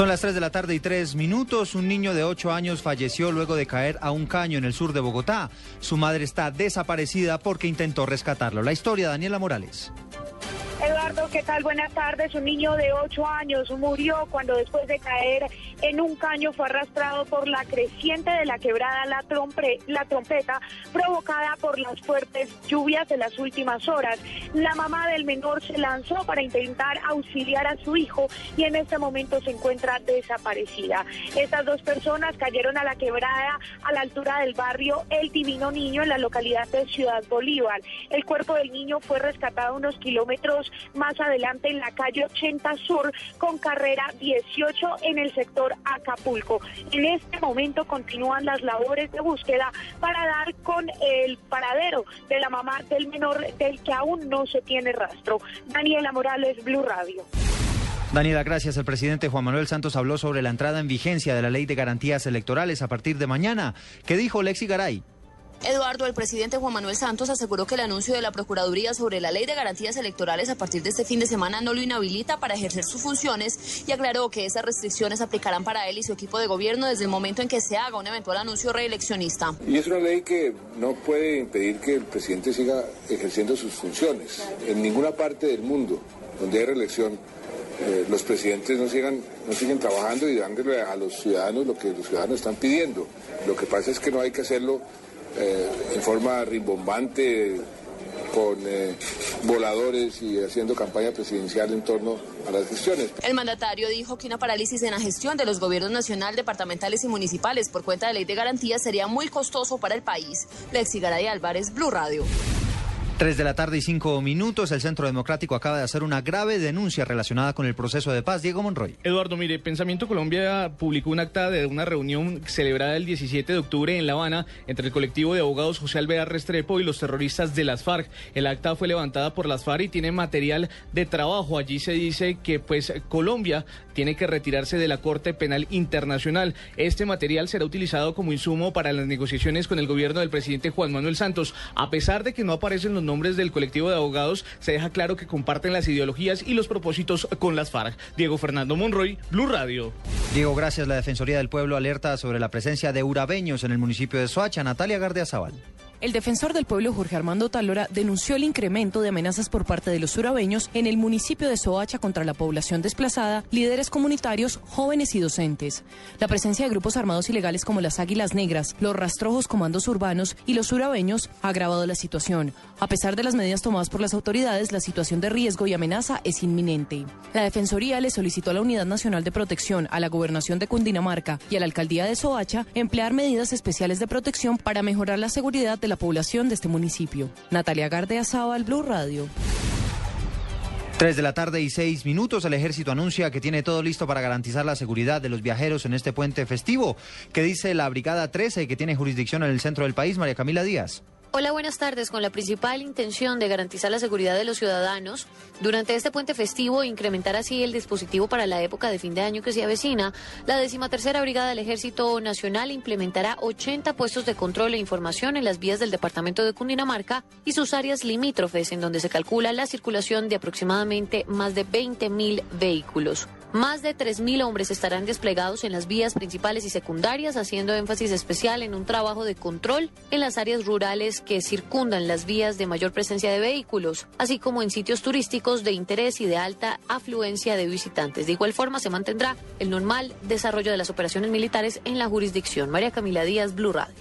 Son las 3 de la tarde y 3 minutos. Un niño de 8 años falleció luego de caer a un caño en el sur de Bogotá. Su madre está desaparecida porque intentó rescatarlo. La historia, Daniela Morales. ¿Qué tal? Buenas tardes. Un niño de 8 años murió cuando después de caer en un caño fue arrastrado por la creciente de la quebrada la, la Trompeta provocada por las fuertes lluvias de las últimas horas. La mamá del menor se lanzó para intentar auxiliar a su hijo y en este momento se encuentra desaparecida. Estas dos personas cayeron a la quebrada a la altura del barrio El Divino Niño en la localidad de Ciudad Bolívar. El cuerpo del niño fue rescatado unos kilómetros más adelante en la calle 80 Sur con carrera 18 en el sector Acapulco. En este momento continúan las labores de búsqueda para dar con el paradero de la mamá del menor del que aún no se tiene rastro. Daniela Morales, Blue Radio. Daniela, gracias. El presidente Juan Manuel Santos habló sobre la entrada en vigencia de la ley de garantías electorales a partir de mañana. ¿Qué dijo Lexi Garay? Eduardo, el presidente Juan Manuel Santos aseguró que el anuncio de la Procuraduría sobre la ley de garantías electorales a partir de este fin de semana no lo inhabilita para ejercer sus funciones y aclaró que esas restricciones aplicarán para él y su equipo de gobierno desde el momento en que se haga un eventual anuncio reeleccionista. Y es una ley que no puede impedir que el presidente siga ejerciendo sus funciones. En ninguna parte del mundo donde hay reelección, eh, los presidentes no, sigan, no siguen trabajando y dándole a los ciudadanos lo que los ciudadanos están pidiendo. Lo que pasa es que no hay que hacerlo en forma rimbombante, con eh, voladores y haciendo campaña presidencial en torno a las gestiones. El mandatario dijo que una parálisis en la gestión de los gobiernos nacional, departamentales y municipales por cuenta de ley de garantías sería muy costoso para el país. Lexi Garay Álvarez, Blue Radio. 3 de la tarde y 5 minutos. El Centro Democrático acaba de hacer una grave denuncia relacionada con el proceso de paz. Diego Monroy. Eduardo, mire, Pensamiento Colombia publicó un acta de una reunión celebrada el 17 de octubre en La Habana entre el colectivo de abogados José Alvear Restrepo y los terroristas de las FARC. El acta fue levantada por las FARC y tiene material de trabajo. Allí se dice que pues Colombia tiene que retirarse de la Corte Penal Internacional. Este material será utilizado como insumo para las negociaciones con el gobierno del presidente Juan Manuel Santos. A pesar de que no aparecen los nombres del colectivo de abogados, se deja claro que comparten las ideologías y los propósitos con las FARC. Diego Fernando Monroy, Blue Radio. Diego, gracias. La Defensoría del Pueblo alerta sobre la presencia de urabeños en el municipio de Soacha. Natalia Gardia Zaval. El defensor del pueblo Jorge Armando Talora denunció el incremento de amenazas por parte de los surabeños en el municipio de Soacha contra la población desplazada, líderes comunitarios, jóvenes y docentes. La presencia de grupos armados ilegales como las Águilas Negras, los rastrojos comandos urbanos y los surabeños ha agravado la situación. A pesar de las medidas tomadas por las autoridades, la situación de riesgo y amenaza es inminente. La Defensoría le solicitó a la Unidad Nacional de Protección, a la Gobernación de Cundinamarca y a la Alcaldía de Soacha emplear medidas especiales de protección para mejorar la seguridad de la población de este municipio. Natalia Gardea al Blue Radio. 3 de la tarde y 6 minutos, el ejército anuncia que tiene todo listo para garantizar la seguridad de los viajeros en este puente festivo. ¿Qué dice la Brigada 13 que tiene jurisdicción en el centro del país, María Camila Díaz? Hola, buenas tardes. Con la principal intención de garantizar la seguridad de los ciudadanos, durante este puente festivo e incrementar así el dispositivo para la época de fin de año que se avecina, la decimatercera Brigada del Ejército Nacional implementará 80 puestos de control e información en las vías del departamento de Cundinamarca y sus áreas limítrofes, en donde se calcula la circulación de aproximadamente más de 20.000 vehículos. Más de 3.000 hombres estarán desplegados en las vías principales y secundarias, haciendo énfasis especial en un trabajo de control en las áreas rurales que circundan las vías de mayor presencia de vehículos, así como en sitios turísticos de interés y de alta afluencia de visitantes. De igual forma, se mantendrá el normal desarrollo de las operaciones militares en la jurisdicción. María Camila Díaz, Blue Radio.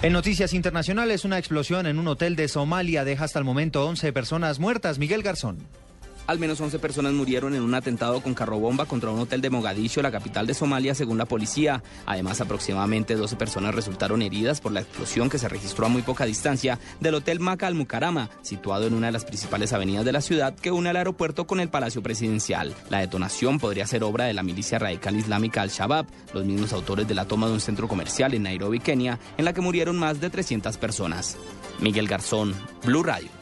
En noticias internacionales, una explosión en un hotel de Somalia deja hasta el momento 11 personas muertas. Miguel Garzón. Al menos 11 personas murieron en un atentado con carrobomba contra un hotel de Mogadiscio, la capital de Somalia, según la policía. Además, aproximadamente 12 personas resultaron heridas por la explosión que se registró a muy poca distancia del hotel Maca al Mukarama, situado en una de las principales avenidas de la ciudad que une al aeropuerto con el Palacio Presidencial. La detonación podría ser obra de la milicia radical islámica Al-Shabaab, los mismos autores de la toma de un centro comercial en Nairobi, Kenia, en la que murieron más de 300 personas. Miguel Garzón, Blue Radio.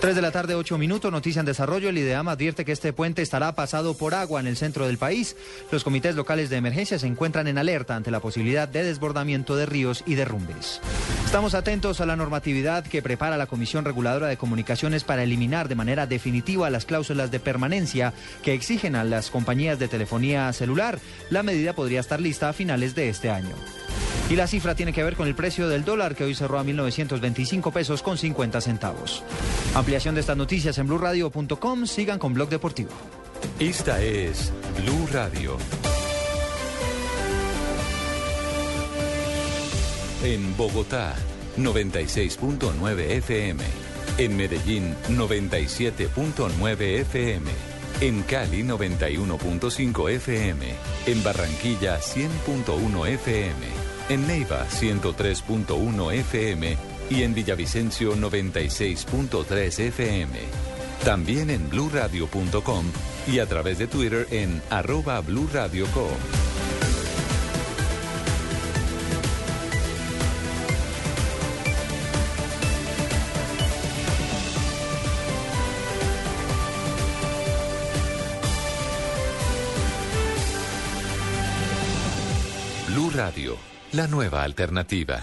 3 de la tarde, 8 minutos, noticia en desarrollo. El IDEAM advierte que este puente estará pasado por agua en el centro del país. Los comités locales de emergencia se encuentran en alerta ante la posibilidad de desbordamiento de ríos y derrumbes. Estamos atentos a la normatividad que prepara la Comisión Reguladora de Comunicaciones para eliminar de manera definitiva las cláusulas de permanencia que exigen a las compañías de telefonía celular. La medida podría estar lista a finales de este año. Y la cifra tiene que ver con el precio del dólar que hoy cerró a 1.925 pesos con 50 centavos. Ampliación de estas noticias en blurradio.com. Sigan con Blog Deportivo. Esta es Blue Radio. En Bogotá, 96.9 FM. En Medellín, 97.9 FM. En Cali, 91.5 FM. En Barranquilla, 100.1 FM en Neiva 103.1 FM y en Villavicencio 96.3 FM. También en bluradio.com y a través de Twitter en arroba bluradio.com. Blue Radio la nueva alternativa.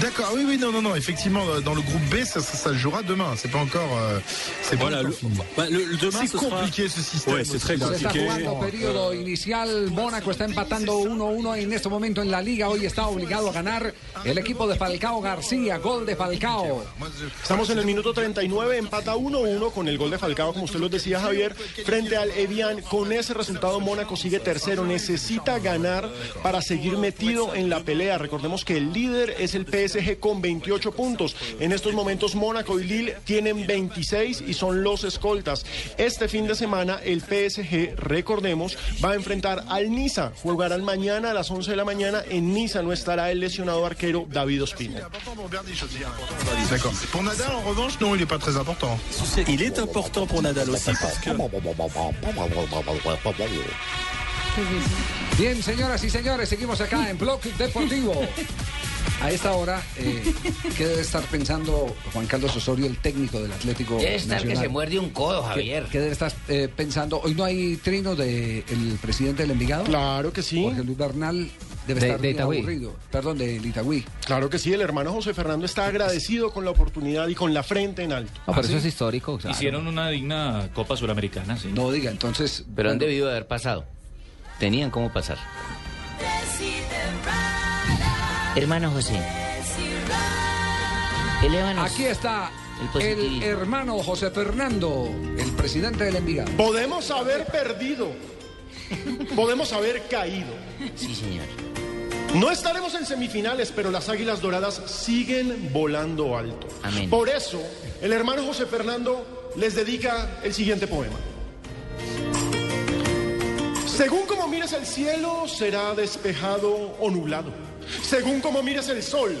D'accord, oui, oui, non, non, non, effectivement, euh, dans le groupe B, ça, ça, ça se jouera demain. C'est pas encore. Euh, c'est Voilà, pas le- bah, le- le demain, C'est ce sera- compliqué ce système. Ouais, c'est très là. Se está jugando periodo inicial. Mónaco está empatando 1-1 en este momento en la liga. Hoy está obligado a ganar el equipo de Falcao García. Gol de Falcao. Estamos en el minuto 39, empata 1-1 con el gol de Falcao, como usted lo decía Javier, frente al Evian. Con ese resultado Mónaco sigue tercero, necesita ganar para seguir metido en la pelea. Recordemos que el líder es el PSG con 28 puntos. En estos momentos Mónaco y Lille tienen 26 y son los escoltas. Este fin de semana el PSG, recordemos, va a enfrentar al Niza. Jugarán mañana a las 11 de la mañana. En Niza no estará el lesionado arquero David Ospina. Pour Nadal, en revanche, non, il n'est pas très important. Il est important pour Nadal aussi parce que Bien, señoras y señores, seguimos acá en Blog Deportivo. A esta hora, eh, ¿qué debe estar pensando Juan Carlos Osorio, el técnico del Atlético Debe estar que Nacional? se muerde un codo, ¿Qué- Javier. ¿Qué, debe estar eh, pensando? Hoy no hay trino del presidente del Envigado. Claro que sí. Jorge Luis Bernal Debe De- estar de bien aburrido. Perdón, de Itagüí. Claro que sí, el hermano José Fernando está agradecido con la oportunidad y con la frente en alto. No, pero eso es histórico. claro. Hicieron una digna Copa Suramericana, sí. No diga, entonces. Pero han debido de haber pasado. Tenían cómo pasar. Hermano José. Elévanos. Aquí está El hermano José Fernando, el presidente del Envigado. Podemos haber perdido, podemos haber caído. Sí, señor. No estaremos en semifinales, pero las Águilas Doradas siguen volando alto. Amén. Por eso, el hermano José Fernando les dedica el siguiente poema. Según como mires el cielo, será despejado o nublado. Según como mires el sol,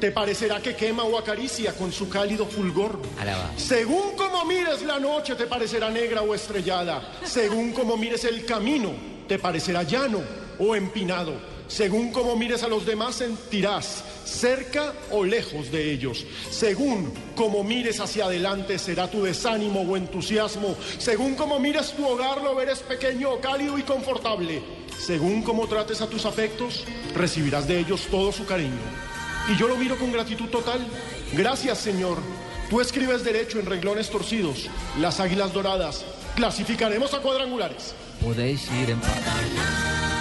te parecerá que quema o acaricia con su cálido fulgor. Alaba. Según como mires la noche, te parecerá negra o estrellada. Según como mires el camino, te parecerá llano o empinado. Según como mires a los demás, sentirás cerca o lejos de ellos. Según como mires hacia adelante, será tu desánimo o entusiasmo. Según como mires tu hogar, lo verás pequeño, cálido y confortable. Según como trates a tus afectos, recibirás de ellos todo su cariño. Y yo lo miro con gratitud total. Gracias, Señor. Tú escribes derecho en renglones torcidos. Las águilas doradas clasificaremos a cuadrangulares. Podéis ir en paz.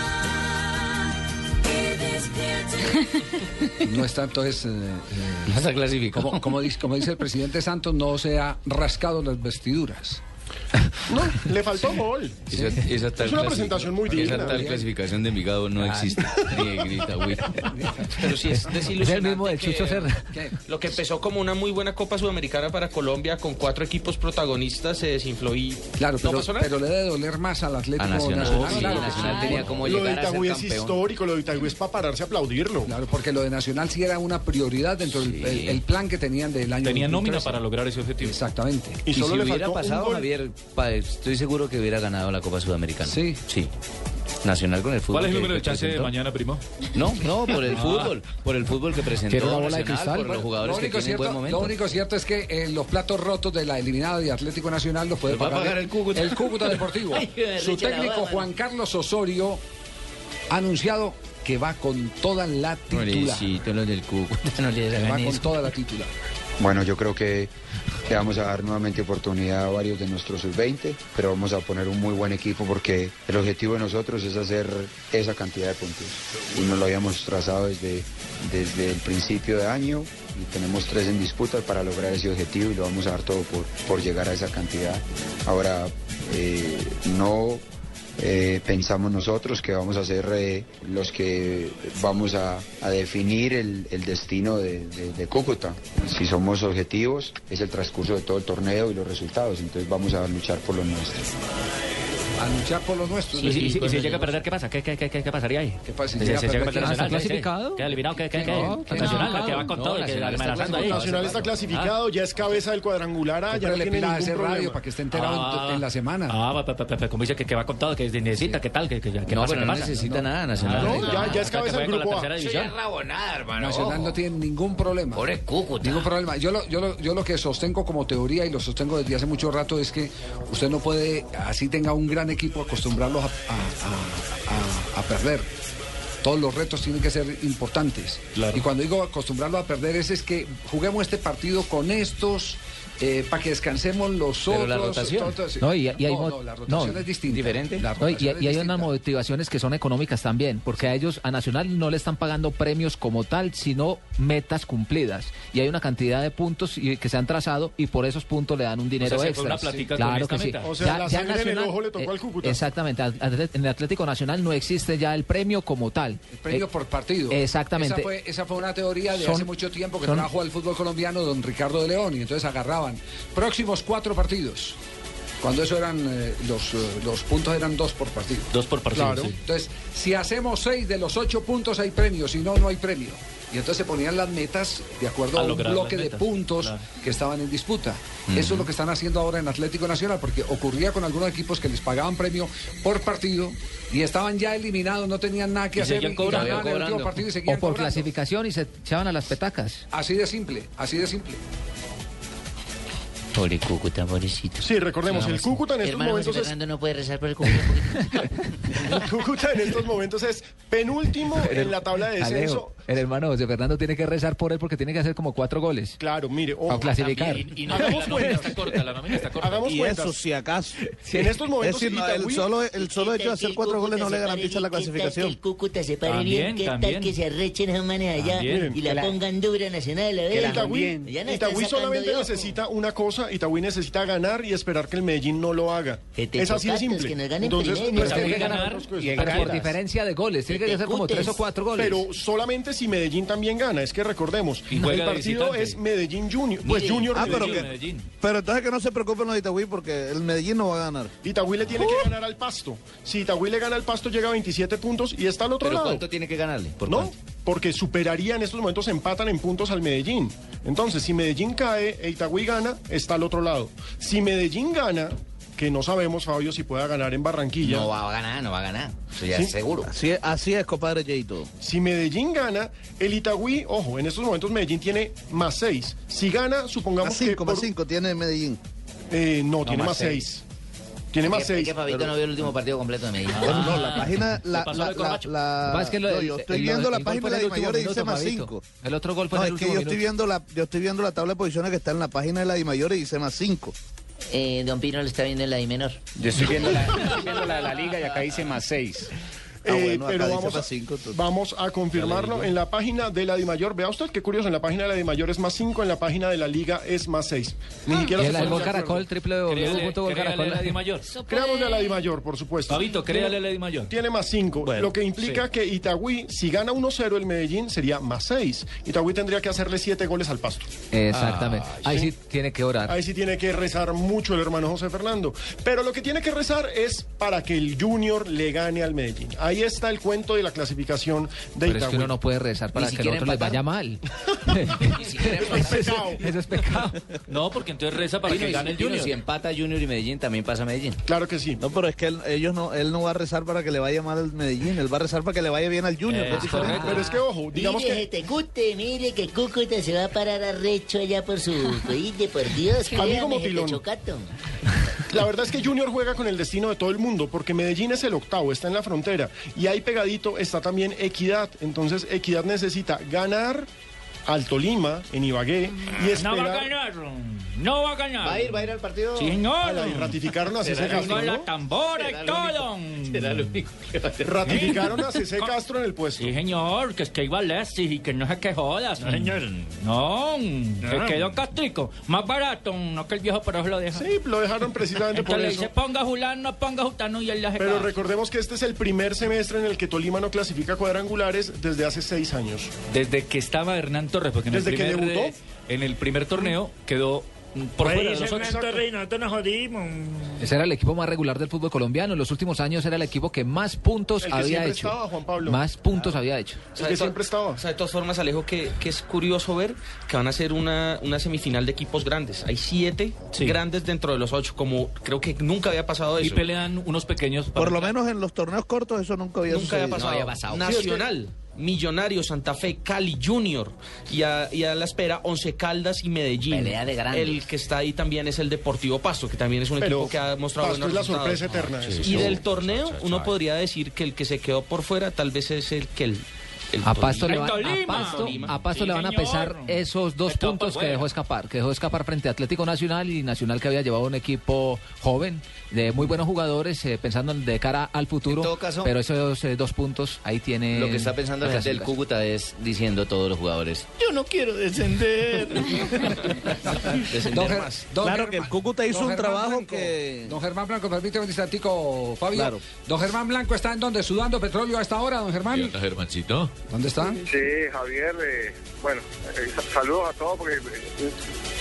No es tanto es. eh, eh, Vas a clasificar. como, como dice, como dice el presidente Santos, no se ha rascado las vestiduras. No, le faltó gol. Esa, esa tal Es una presentación muy Esa digna. tal clasificación de Envigado no existe. Ni grita, güey. Pero sí es desilusionante. Es el mismo de que Chucho Serra. Lo que empezó como una muy buena Copa Sudamericana para Colombia con cuatro equipos protagonistas se desinfló y Claro, no pero, nada. pero le debe doler más al Atlético A Nacional. Nacional. Sí, claro, Nacional sí. tenía como Lo de Itagüí es campeón. histórico, lo de Itagüí es para pararse a aplaudirlo. Claro, porque lo de Nacional sí era una prioridad dentro del Sí. el, el plan que tenían del año Tenía nómina 2013. para lograr ese objetivo. Exactamente. Y Y solo si le hubiera faltó un pasado, gol. Javier, estoy seguro que hubiera ganado la Copa Sudamericana. Sí. Sí. Nacional con el fútbol. ¿Cuál es el que- número de que chance de mañana, primo? No, no, por el fútbol. Por el fútbol que presentó ¿Quiere una bola de Nacional, cristal? por los Lo jugadores que único, tienen buen cierto, momento. lo único cierto es que eh, los platos rotos de la eliminada de Atlético Nacional los puede Los va a pagar, pagar el Cúcuta. el Cúcuta Deportivo. Ay, Su técnico Juan Carlos Osorio ha anunciado que va con toda la titular. Pobrecito, los del Cúcuta, no Que va con toda la titular. Bueno, yo creo que le vamos a dar nuevamente oportunidad a varios de nuestros sub-20, pero vamos a poner un muy buen equipo porque el objetivo de nosotros es hacer esa cantidad de puntos. Y nos lo habíamos trazado desde, desde el principio de año y tenemos tres en disputa para lograr ese objetivo y lo vamos a dar todo por, por llegar a esa cantidad. Ahora, eh, no eh, pensamos nosotros que vamos a ser eh, los que vamos a, definir el, destino de, de- de Cúcuta. Si somos objetivos, es el transcurso de todo el torneo y los resultados, entonces vamos a luchar por lo nuestro. A luchar por lo nuestro. Y, si- y llega a perder, ¿qué pasa? ¿Qué, qué, qué, qué, qué pasaría ahí? ¿Qué pasa? Si Si llega a a perder, perder ¿qué Nacional, pasa? ¿qué- qué? clasificado? ¿Qué eliminado? ¿Qué, qué, qué? No, ¿qué Nacional, que va con todo que Nacional está está clasificado, ya es cabeza del cuadrangular, ah, ya no Cómprale tiene a ese radio para que esté enterado en- Ah. la semana. Ah, como dice que, que va con todo, que necesita, ¿qué tal? ¿Qué, qué, qué No, pero ¿Qué no necesita nada, Nacional. No, No, ya, es cabeza del grupo A. Eso ya división. es rabonada, hermano. Nacional no tiene ningún problema. Pobre Cúcuta. Ningún problema. Yo lo, yo, lo, yo lo que sostengo como teoría y lo sostengo desde hace mucho rato es que usted no puede, así tenga un gran equipo, acostumbrarlos a, a- a- a- a perder. Todos los retos tienen que ser importantes. Claro. Y cuando digo acostumbrarlo a perder es, es que juguemos este partido con estos para que descansemos los Pero otros. la rotación. todo- todo- No, y- y hay no, no, la rotación no, es distinta. diferente. La y, y es hay unas distinta. motivaciones que son económicas también, porque a ellos, a Nacional no le están pagando premios como tal, sino metas cumplidas. Y hay una cantidad de puntos y- que se han trazado y por esos puntos le dan un dinero se fue extra. claro que sí. O sea, la sangre en el ojo le tocó al Cúcuta. eh, Exactamente, en el Atlético Nacional no existe ya el premio como tal. El premio Eh, por partido. Exactamente. Esa fue, esa fue una teoría de Son- hace mucho tiempo que son- trajo al fútbol colombiano don Ricardo de León y entonces agarraban próximos cuatro partidos. Cuando eso eran eh, los, eh, los puntos eran dos por partido. Dos por partido, Claro. sí. Entonces, si hacemos seis de los ocho puntos hay premio, si no, no hay premio. Y entonces se ponían las metas de acuerdo A a, un bloque de metas, puntos claro. que estaban en disputa. Eso es lo que están haciendo ahora en Atlético Nacional, porque ocurría con algunos equipos que les pagaban premio por partido y estaban ya eliminados, no tenían nada que Y hacer seguían y cobrando. ganaban el último Cobrando. partido y seguían o por cobrando. clasificación y se echaban a las petacas. Así de simple, así de simple. Pobre Cúcuta, pobrecito. Sí, recordemos, el Cúcuta en estos Hermano José momentos es Fernando no puede rezar por el Cúcuta. el Cúcuta en estos momentos es penúltimo en la tabla de descenso. El hermano José Fernando tiene que rezar por él porque tiene que hacer como cuatro goles. Claro, mire, ojo, Para clasificar. Y, y no, Hagamos la cuentas. está corta, la nómina está corta. Hagamos Y cuentas. eso, si acaso. En estos momentos Es decir, no, el Itagüí- solo, el solo hecho de hacer cuatro goles no le garantiza la Que el clasificación. Cúcuta se pare bien, que tal que se arrechen esos manes allá y la pongan dura Nacional, a ver. Itagüí, Itagüí solamente necesita una cosa, Itagüí necesita ganar y esperar que el Medellín no lo haga. Es así de simple. que nos ganen Entonces, primero. Tiene bien que ganar por diferencia de goles, tiene que hacer como tres o cuatro goles. Pero solamente si Medellín también gana, es que recordemos, Y el partido es Medellín Junior, pues. Junior Ah, pero, Medellín. que, Medellín. pero entonces que no se preocupen los de Itagüí porque el Medellín no va a ganar. Itagüí le tiene que ganar al Pasto. Si Itagüí le gana al Pasto llega a 27 puntos y está al otro ¿Pero lado. cuánto tiene que ganarle? ¿Por ¿No? cuánto? Porque superaría en estos momentos, empatan en puntos al Medellín. Entonces, si Medellín cae e Itagüí gana, está al otro lado. Si Medellín gana, que no sabemos, Fabio, si pueda ganar en Barranquilla. No va a ganar, no va a ganar. Eso ya Sí. es seguro. Así es, así es compadre Yeito. Si Medellín gana, el Itagüí, ojo, en estos momentos Medellín tiene más 6. Si gana, supongamos Más cinco, que... más por- cinco tiene Medellín. Eh, no, tiene más más 6. Tiene más que- es 6. que Fabito no vio el último partido completo de Medellín. Bueno, no, la página, la, la, es que lo- no, el- yo estoy el- viendo el la página de la el último mayor y dice más Fabito. 5. El otro gol fue No, en es el que último yo estoy viendo la, yo estoy viendo la tabla de posiciones que está en la página de la Di Mayor y dice más 5. Eh, don Pino lo está viendo en la I menor. Yo estoy viendo la, estoy viendo la de la liga y acá dice más seis. Ah, Eh, bueno, acá pero vamos a, más cinco, vamos a confirmarlo en la página de la Dimayor. Vea usted qué curioso, en la página de la Dimayor es más 5, en la página de la Liga es más 6. Ni siquiera se el, el ponen gol. Caracol, la Di Mayor. Creámosle a la Dimayor, por supuesto. Fabito, créale a la Di Mayor. Tiene más 5, Bueno, lo que implica que Itagüí, si gana 1-0 el Medellín, sería más 6. Itagüí tendría que hacerle 7 goles al pasto. Exactamente. Ahí sí tiene que orar. Ahí sí tiene que rezar mucho el hermano José Fernando. Pero lo que tiene que rezar es para que el Junior le gane al Medellín. Ahí está el cuento de la clasificación de Pero es Itagüí. que uno no puede rezar para Ni que el otro les vaya mal. pecado. Eso es pecado. No, porque entonces reza para Pino, que gane el Junior. Si empata Junior y Medellín, también pasa Medellín. Claro que sí. No, pero es que él, ellos no, él no va a rezar para que le vaya mal al Medellín, él va a rezar para que le vaya bien al Junior. es. Pero es que, ojo, digamos mire, que... gente, Cute, mire que Cúcuta se va a parar arrecho allá por su Oíste, por Dios, Amigo Motilón. La verdad es que Junior juega con el destino de todo el mundo, porque Medellín es el octavo, está en la frontera. Y ahí pegadito está también Equidad. Entonces Equidad necesita ganar al Tolima en Ibagué y No va a ganar. No va a ganar. ¿Va a ir, va a ir al partido? Sí, señor. Ala, y ratificaron a César Castro, Con la ¿no? tambora y todo. Será lo único que va a hacer. Ratificaron a César Castro en el puesto. Sí, señor, que es que iba Alexis y que no se que jodas. No, señor. No, que quedó castrico. Más barato, no que el viejo pero lo deja. Sí, lo dejaron precisamente por eso. dice, ponga Julano, ponga Jutano y él la Pero recordemos que este es el primer semestre en el que Tolima no clasifica cuadrangulares desde hace seis años. Desde que estaba Hernán Torres, porque en, el ¿Desde que primer, debutó? eh, en el primer torneo quedó por Pues fuera de los ocho. nosotros nos jodimos. Ese era el equipo más regular del fútbol colombiano. En los últimos años era el equipo que más puntos El que había hecho. estaba, Juan Pablo. Más puntos había hecho. El que siempre estaba. O sea, de todas formas, Alejo, que, que es curioso ver que van a ser una, una semifinal de equipos grandes. Hay siete grandes dentro de los ocho, como creo que nunca había pasado eso. Y pelean unos pequeños. para Por lo menos en los torneos cortos eso nunca había Nunca había pasado. Nacional, Millonario, Santa Fe, Cali, Junior. Y a, y a la espera, Once Caldas y Medellín. Pelea de grandes. El que está ahí también es el Deportivo Pasto, que también es un Pero equipo que ha mostrado Pasto buenos es la resultados. sorpresa eterna, eso Y del torneo, uno podría decir que el que se quedó por fuera tal vez es el que el. El A Pasto, le van, a. Pasto, a Pasto Sí, le van a señor. pesar esos dos Está puntos que dejó escapar. Que dejó escapar frente a Atlético Nacional y Nacional que había llevado un equipo joven, de muy buenos jugadores, eh, pensando de cara al futuro. En todo caso- pero esos eh, dos puntos ahí tiene. Lo que está pensando la gente del Cúcuta es diciendo todos los jugadores, yo no quiero descender. descender Ger- más. don Claro Germán- que el Cúcuta hizo don un Germán trabajo Blanco. que- Don Germán Blanco, permíteme un instantico, Fabio. Claro. Don Germán Blanco está en donde, sudando petróleo a esta hora, don Germán. Germancito? ¿Dónde está? Sí, Javier, eh, bueno, eh, sa- saludos a todos porque eh,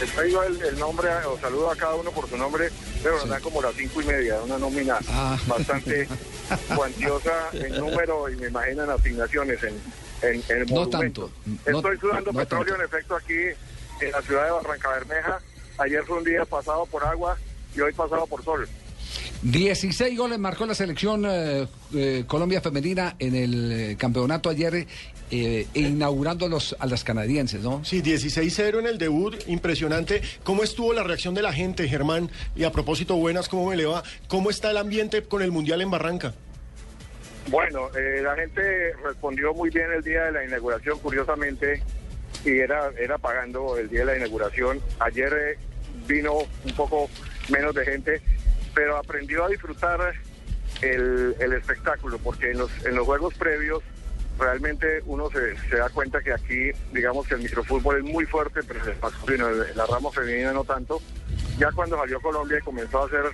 he traído el, el nombre, o saludo a cada uno por su nombre, pero nos dan como las cinco y media, una nómina Ah. bastante cuantiosa en número y me imagino en asignaciones, en, en, en No tanto, no- Estoy sudando no petróleo, tanto. en efecto, aquí en la ciudad de Barranca Bermeja. Ayer fue un día pasado por agua y hoy pasado por sol. 16 goles marcó la selección eh, eh, Colombia femenina en el eh, campeonato ayer, eh, inaugurando los, a las canadienses, ¿no? Sí, 16-0 en el debut, impresionante. ¿Cómo estuvo la reacción de la gente, Germán? Y a propósito, buenas, ¿cómo me le va? ¿Cómo está el ambiente con el Mundial en Barranca? Bueno, eh, la gente respondió muy bien el día de la inauguración, curiosamente, y era, era pagando el día de la inauguración. Ayer eh, vino un poco menos de gente, pero aprendió a disfrutar el, el espectáculo, porque en los, en los juegos previos realmente uno se, se da cuenta que aquí, digamos que el microfútbol es muy fuerte, pero el masculino, el- la rama femenina no tanto. Ya cuando salió Colombia y comenzó a hacer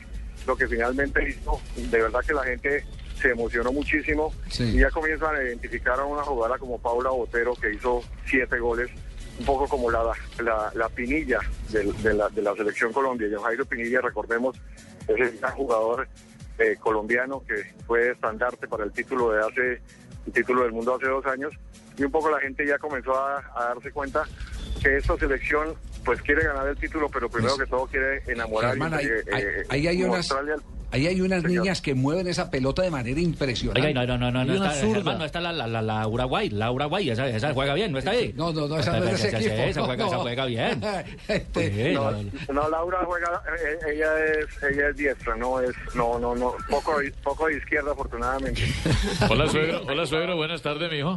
lo que finalmente hizo, de verdad que la gente se emocionó muchísimo y ya comienzan a identificar a una jugadora como Paula Botero que hizo siete goles, un poco como la, la, la pinilla del- de, la, de la selección Colombia. Y Jairo Pinilla, recordemos, es el gran jugador eh, colombiano que fue estandarte para el título de hace el título del mundo hace dos años y un poco la gente ya comenzó a, a darse cuenta que esta selección pues quiere ganar el título pero primero que todo quiere enamorar y, eh, ahí- eh, hay unas, ahí hay unas Señor. niñas que mueven esa pelota de manera impresionante. Oiga, no, no, no, no, no está, zurda. Germán, no está la, la, la, la Uruguay, la Uruguay, esa, esa juega bien, ¿no está ahí? No, no, no, esa no es de ese Esa- equipo. Esa, juega, esa No. juega bien. Este, Sí, no, no, no. no, Laura juega, eh, ella es, ella es diestra, no es, no, no, no, poco, poco de izquierda afortunadamente. Hola suegro, hola suegro, buenas tardes, mijo.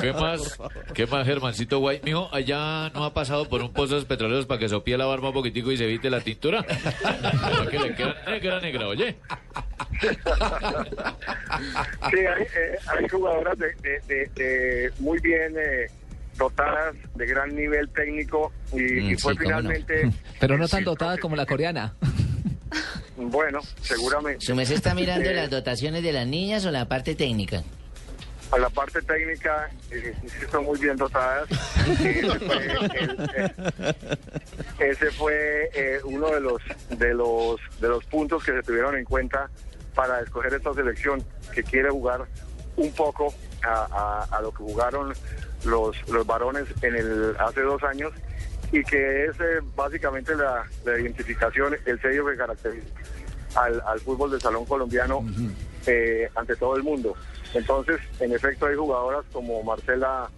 ¿Qué más? ¿Qué más, Germancito Guay? Mijo, allá no ha pasado por un pozos petroleros para que sopie la barba un poquitico y se evite la tintura. Para que le queda negra, negra, oye. Sí, hay, eh, hay jugadoras de, de- de- de muy bien eh, dotadas, de gran nivel técnico y, Mm, y fue sí, cómo no. finalmente, Pero no tan dotada como la coreana. bueno, seguramente. ¿Su merced está mirando las dotaciones de las niñas o la parte técnica? A la parte técnica, eh, insisto, muy bien dotadas. Ese fue, el- eh, ese fue, eh, uno de los, de, los, de los puntos que se tuvieron en cuenta para escoger esta selección, que quiere jugar un poco a, a- a lo que jugaron los, los varones en el hace dos años y que es eh, básicamente la, la identificación, el sello que caracteriza al, al fútbol de salón colombiano ante todo el mundo. Entonces, en efecto, hay jugadoras como Marcela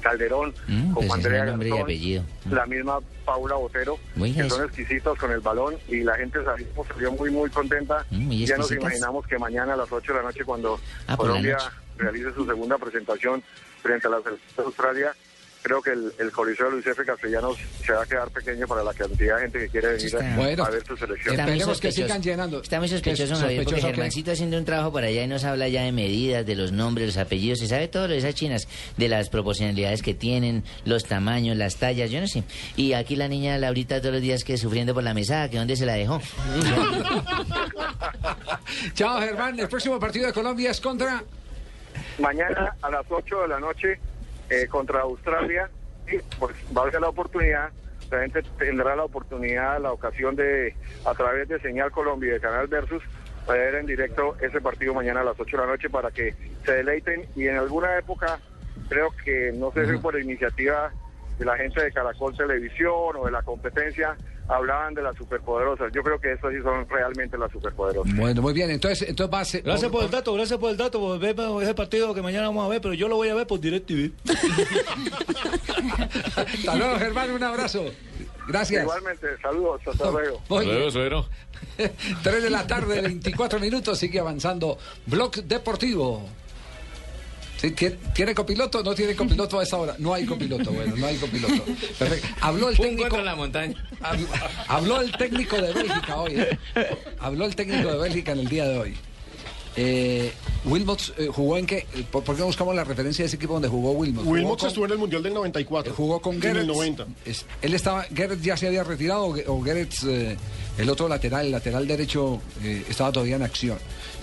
Calderón, Mm, como pues ese Andrea Garzón, la misma Paula Botero, Muy que son exquisitos con el balón y la gente salió, salió muy, muy contenta. Mm, muy ya nos imaginamos que mañana a las 8 de la noche, cuando Ah, Colombia noche. realice su segunda presentación frente a la selección de Australia, creo que el, el Coliseo de Luis F. Castellanos se va a quedar pequeño para la cantidad de gente que quiere venir a- Bueno. a ver su selección. Está muy Esperemos que sospechoso. sigan llenando. Está muy ¿Qué sospechoso, es Javier, porque? Germancito haciendo un trabajo por allá y nos habla ya de medidas, de los nombres, los apellidos, se sabe todo lo de esas chinas, de las proporcionalidades que tienen, los tamaños, las tallas, yo no sé. Y aquí la niña Laurita todos los días que sufriendo por la mesada, que dónde se la dejó. Chao, Germán. El próximo partido de Colombia es contra. Mañana a las 8 de la noche eh, contra Australia, y pues va a haber la oportunidad, la gente tendrá la oportunidad, la ocasión de, a través de Señal Colombia y de Canal Versus, ver en directo ese partido mañana a las 8 de la noche para que se deleiten. Y en alguna época, creo que no sé si por iniciativa de la gente de Caracol Televisión o de la competencia, hablaban de las superpoderosas. Yo creo que estas sí son realmente las superpoderosas. Bueno, muy bien. Entonces, entonces va a ser. Gracias por el dato, gracias por el dato, por verme ese partido que mañana vamos a ver, pero yo lo voy a ver por DirecTV. Hasta luego, Germán. Un abrazo. Gracias. Igualmente, saludos, hasta luego. Suegro. 3 de la tarde, 24 minutos, sigue avanzando. Blog Deportivo. Sí, ¿tiene, tiene copiloto? ¿No tiene copiloto a esta hora? No hay copiloto, bueno, no hay copiloto. Perfecto. Habló el técnico. la montaña. Habló, el técnico de Bélgica hoy. ¿eh? Habló el técnico de Bélgica en el día de hoy. Eh, Wilmots eh, jugó en qué? ¿Por, por qué buscamos la referencia de ese equipo donde jugó Wilmots? Wilmots con- estuvo en el Mundial del 94. jugó con En Gerrits. el 90. Es- él estaba, Gerrits ya se había retirado o, o Gerrits, eh, el otro lateral, el lateral derecho, eh, estaba todavía en acción.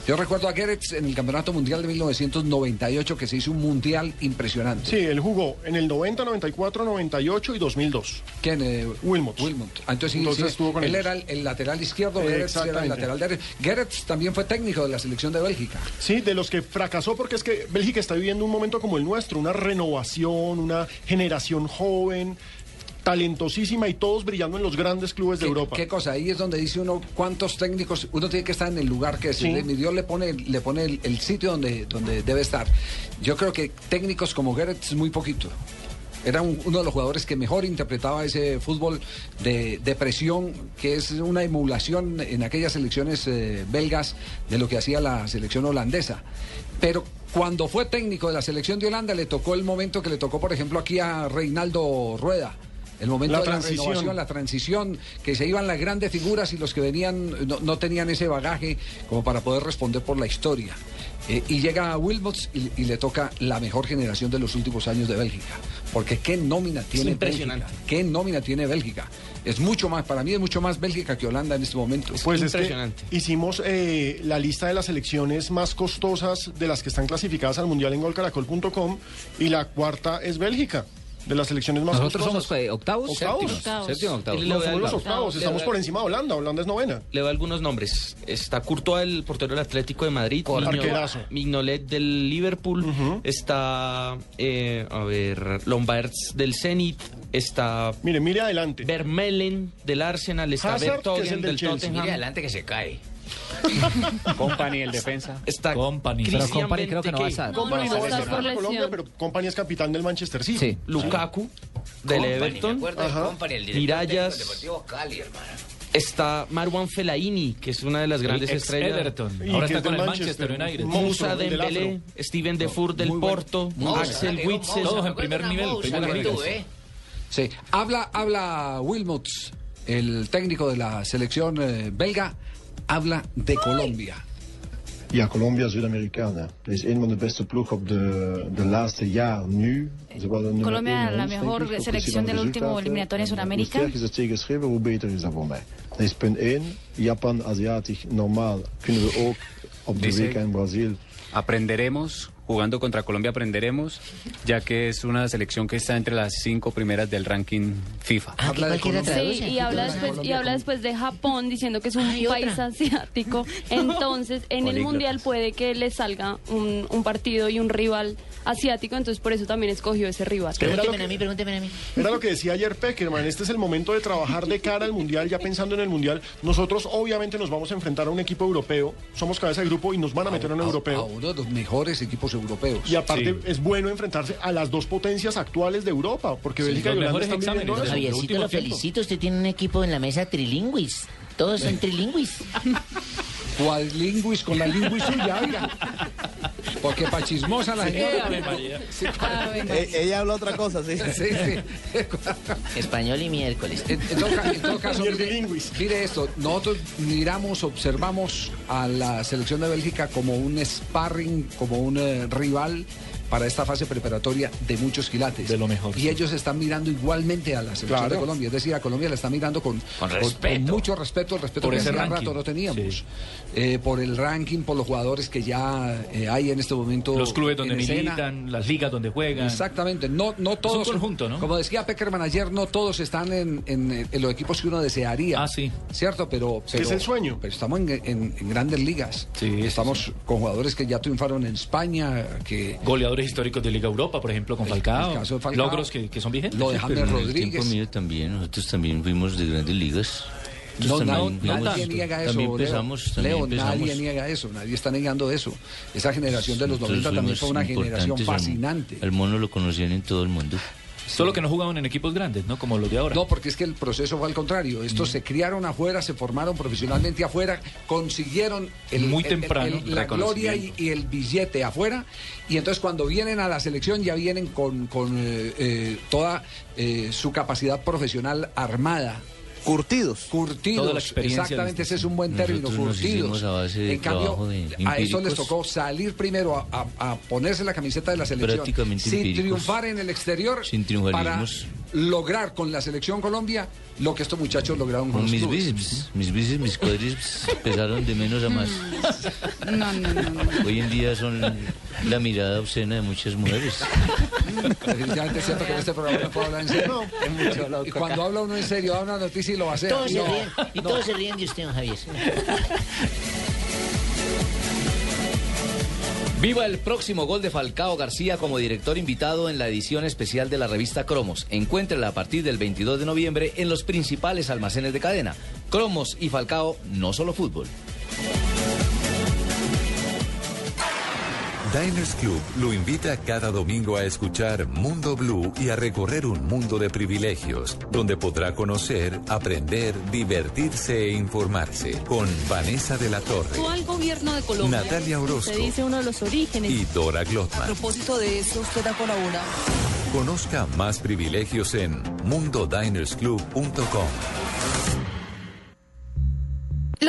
Yo recuerdo a Gerrits en el Campeonato Mundial de 1998 que se hizo un mundial impresionante. Sí, él jugó en el 90, 94, 98 y 2002. ¿Quién? Eh, Wilmot. Wilmot. Ah, entonces, Entonces sí, estuvo con él ellos. era el, el lateral izquierdo, Gerrits era el lateral derecho. Gerrits también fue técnico de la selección de Bélgica. Sí, de los que fracasó porque es que Bélgica está viviendo un momento como el nuestro, una renovación, una generación joven. Talentosísima y todos brillando en los grandes clubes de ¿Qué, Europa. qué cosa? Ahí es donde dice uno cuántos técnicos, uno tiene que estar en el lugar que es. Sí. Mi Dios le pone, le pone el, el sitio donde, donde debe estar. Yo creo que técnicos como Gerrits es muy poquito. Era un- uno de los jugadores que mejor interpretaba ese fútbol de, de presión, que es una emulación en aquellas selecciones eh, belgas de lo que hacía la selección holandesa. Pero cuando fue técnico de la selección de Holanda, le tocó el momento que le tocó, por ejemplo, aquí a Reinaldo Rueda. El momento La de transición. la renovación, la transición, que se iban las grandes figuras y los que venían no, no tenían ese bagaje como para poder responder por la historia. Eh, y llega a Wilmots y, y le toca la mejor generación de los últimos años de Bélgica. Porque qué nómina tiene impresionante. Bélgica. Qué nómina tiene Bélgica. Es mucho más, para mí es mucho más Bélgica que Holanda en este momento. Pues es que hicimos eh, la lista de las selecciones más costosas de las que están clasificadas al Mundial en golcaracol.com y la cuarta es Bélgica, de las selecciones más Nosotros costosas. somos, eh, octavos. Octavos. Séptimos. Séptimo, octavo. No, Le voy a somos los octavos, Le estamos por encima de Holanda, Holanda es novena. Le doy algunos nombres. Está Courtois, el portero del Atlético de Madrid. Correcto. Migno- Arquerazo. Mignolet del Liverpool. Está, eh, a ver, Lombards del Zenit. Está... Mire, mire adelante. Vermelen del Arsenal. Está Hazard, que es del del, Chelsea. Tottenham. Mire adelante que se cae. Company, el defensa. Está Company. Pero Company creo que no va a estar. Company no, no va a estar por en Colombia, lesión. pero Company es capitán del Manchester City. Sí. Lukaku del Company, Everton. Me acuerdo de Ajá. Company, el director Mirallas. del Deportivo Cali, hermano. Está Marwan Fellaini, que es una de las grandes estrellas. Everton. Ahora está es con el Manchester. United. Del Dembélé. Steven Defour del. Porto, Axel. Witsel. Todos en primer nivel, ¿eh? Sí, habla, habla Wilmots, el técnico de la selección eh, belga, habla de Colombia. Ja, Colombia, Zuid-Amerikanen. Dat is een van de beste ploegen op de, de laatste jaar nu. Ze waren nummer Colombia, één bij la mejor selección del último eliminatoria en Sudamérica. Hoe sterker ze hoe beter is dat voor mij. Dat is punt 1. Japan, Aziatisch, normaal kunnen we ook op de Dice- WK in Brazil. Aprenderemos, jugando contra Colombia aprenderemos, ya que es una selección que está entre las cinco primeras del ranking FIFA. Ah, Habla de Colombia. Sí, y habla después y habla después de Japón diciendo que es un país asiático. Entonces, en el mundial puede que le salga un, un partido y un rival asiático, entonces por eso también escogió ese rival. Pregúnteme a mí, pregúnteme a mí. Era lo que decía ayer Peckerman, este es el momento de trabajar de cara al Mundial, ya pensando en el Mundial. Nosotros obviamente nos vamos a enfrentar a un equipo europeo, somos cabeza de grupo y nos van a meter a un A- europeo. a uno de los mejores equipos europeos. Y aparte Sí. es bueno enfrentarse a las dos potencias actuales de Europa, porque Sí, Bélgica y Holanda están viviendo eso. de Javiercito, lo tiempo. felicito. Usted tiene un equipo en la mesa trilingüis. Todos son trilingüis. Cuadlingüis con la lingüi suya, oiga. Porque pa' chismosa la señora. Sí, Eh, ella habla otra cosa, sí. sí, sí. Español y miércoles. En, en todo, ca- en todo caso, mire, mire esto, nosotros miramos, observamos a la selección de Bélgica como un sparring, como un eh, rival para esta fase preparatoria de muchos quilates. De lo mejor, Y sí. ellos están mirando igualmente a la selección Claro. de Colombia. Es decir, a Colombia la está mirando con, Con respeto. mucho respeto, el respeto Por que ese ranking. rato no teníamos. Sí. Eh, por el ranking, por los jugadores que ya eh, hay en este momento. Los clubes donde escena. militan, las ligas donde juegan. Exactamente, no, no todos. conjunto, ¿no? Como decía Peckerman ayer, no todos están en, en- en los equipos que uno desearía. Ah, sí. ¿Cierto? Pero. es el sueño. Pero estamos en, en- en grandes ligas. Sí, Estamos con jugadores que ya triunfaron en España, que. Goleadores históricos de Liga Europa, por ejemplo, con Falcao. el caso de Falcao. Logros que, que son vigentes. Lo de James el Rodríguez. mío también, nosotros también fuimos de grandes ligas. No, también fuimos- nadie niega eso. También también Leo, nadie niega eso, nadie está negando eso. Esa generación de los Nosotros 90 también fue una generación fascinante. Al mono lo conocían en todo el mundo. Solo que no jugaban en equipos grandes, ¿no? Como los de ahora. No, porque es que el proceso fue al contrario. Estos Mm. se criaron afuera, se formaron profesionalmente afuera, consiguieron el, Muy el- temprano, el- la gloria y, y el billete afuera. Y entonces cuando vienen a la selección ya vienen con, con, eh, eh, toda eh, su capacidad profesional armada. Curtidos. Curtidos. Toda la experiencia Exactamente, ese es un buen término, curtidos. en cambio, de a eso les tocó salir primero a, a- a ponerse la camiseta de la selección Prácticamente sin triunfar en el exterior Sin para lograr con la selección Colombia lo que estos muchachos lograron con Con mis bíceps, mis bíceps, mis cuádriceps pesaron de menos a más. No, no, no. no. Hoy en día son la mirada obscena de muchas mujeres. Definitivamente es cierto que en este programa no puedo hablar en serio. y cuando habla uno en serio, da una noticia y lo va a hacer. Todos se No. Y no. todos se ríen de usted, don Javier. Viva el próximo gol de Falcao García como director invitado en la edición especial de la revista Cromos. Encuéntrela a partir del 22 de noviembre en los principales almacenes de cadena. Cromos y Falcao, no solo fútbol. Diners Club lo invita cada domingo a escuchar Mundo Blue y a recorrer un mundo de privilegios, donde podrá conocer, aprender, divertirse e informarse con Vanessa de la Torre, al gobierno de Colombia. Natalia Orozco Se dice uno de los orígenes. y Dora A Glotman. propósito de eso, usted ha colaborado. Conozca más privilegios en mundodinersclub.com.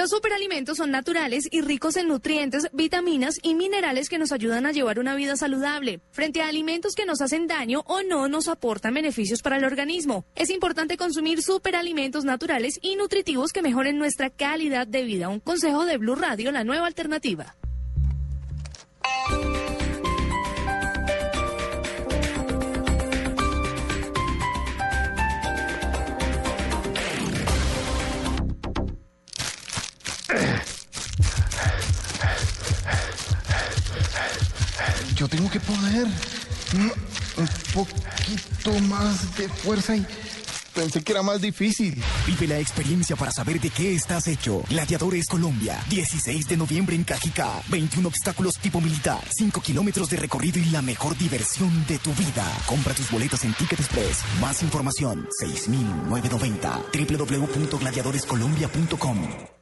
Los superalimentos son naturales y ricos en nutrientes, vitaminas y minerales que nos ayudan a llevar una vida saludable. Frente a alimentos que nos hacen daño o no nos aportan beneficios para el organismo, es importante consumir superalimentos naturales y nutritivos que mejoren nuestra calidad de vida. Un consejo de Blue Radio, la nueva alternativa. Yo tengo que poner mm, un poquito más de fuerza y pensé que era más difícil. Vive la experiencia para saber de qué estás hecho. Gladiadores Colombia, 16 de noviembre en Cajicá. 21 obstáculos tipo militar, 5 kilómetros de recorrido y la mejor diversión de tu vida. Compra tus boletas en Ticket Express. Más información, 6990. www.gladiadorescolombia.com.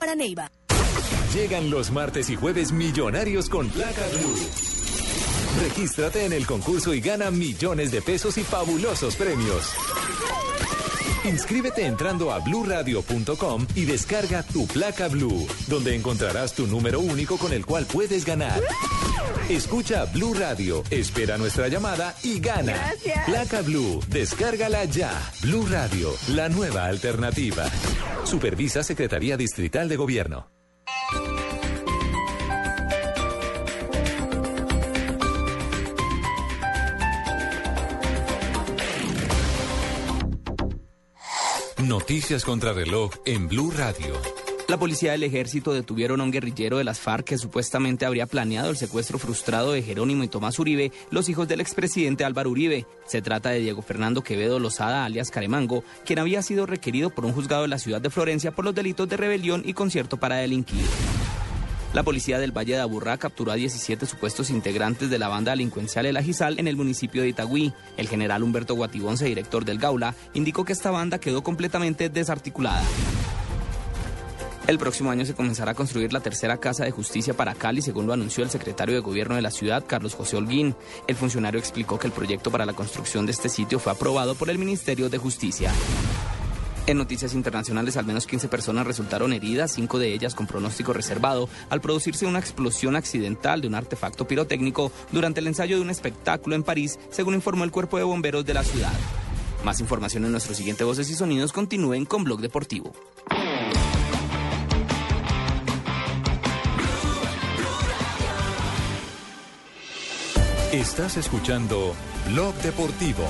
para Neiva. Llegan los martes y jueves millonarios con placa blue. Regístrate en el concurso y gana millones de pesos y fabulosos premios. Inscríbete entrando a bluradio.com y descarga tu placa blue, donde encontrarás tu número único con el cual puedes ganar. Escucha Blue Radio, espera nuestra llamada y gana. Gracias. Placa Blue, descárgala ya. Blue Radio, la nueva alternativa. Supervisa Secretaría Distrital de Gobierno. Noticias contra reloj en Blue Radio. La policía del ejército detuvieron a un guerrillero de las FARC que supuestamente habría planeado el secuestro frustrado de Jerónimo y Tomás Uribe, los hijos del expresidente Álvaro Uribe. Se trata de Diego Fernando Quevedo Lozada, alias Caremango, quien había sido requerido por un juzgado de la ciudad de Florencia por los delitos de rebelión y concierto para delinquir. La policía del Valle de Aburrá capturó a 17 supuestos integrantes de la banda delincuencial El Ajizal en el municipio de Itagüí. El general Humberto Guatibonce, director del Gaula, indicó que esta banda quedó completamente desarticulada. El próximo año se comenzará a construir la tercera casa de justicia para Cali, según lo anunció el secretario de gobierno de la ciudad, Carlos José Holguín. El funcionario explicó que el proyecto para la construcción de este sitio fue aprobado por el Ministerio de Justicia. En noticias internacionales, al menos 15 personas resultaron heridas, cinco de ellas con pronóstico reservado, al producirse una explosión accidental de un artefacto pirotécnico durante el ensayo de un espectáculo en París, según informó el cuerpo de bomberos de la ciudad. Más información en nuestro siguiente Voces y Sonidos. Continúen con Blog Deportivo. Estás escuchando Blog Deportivo.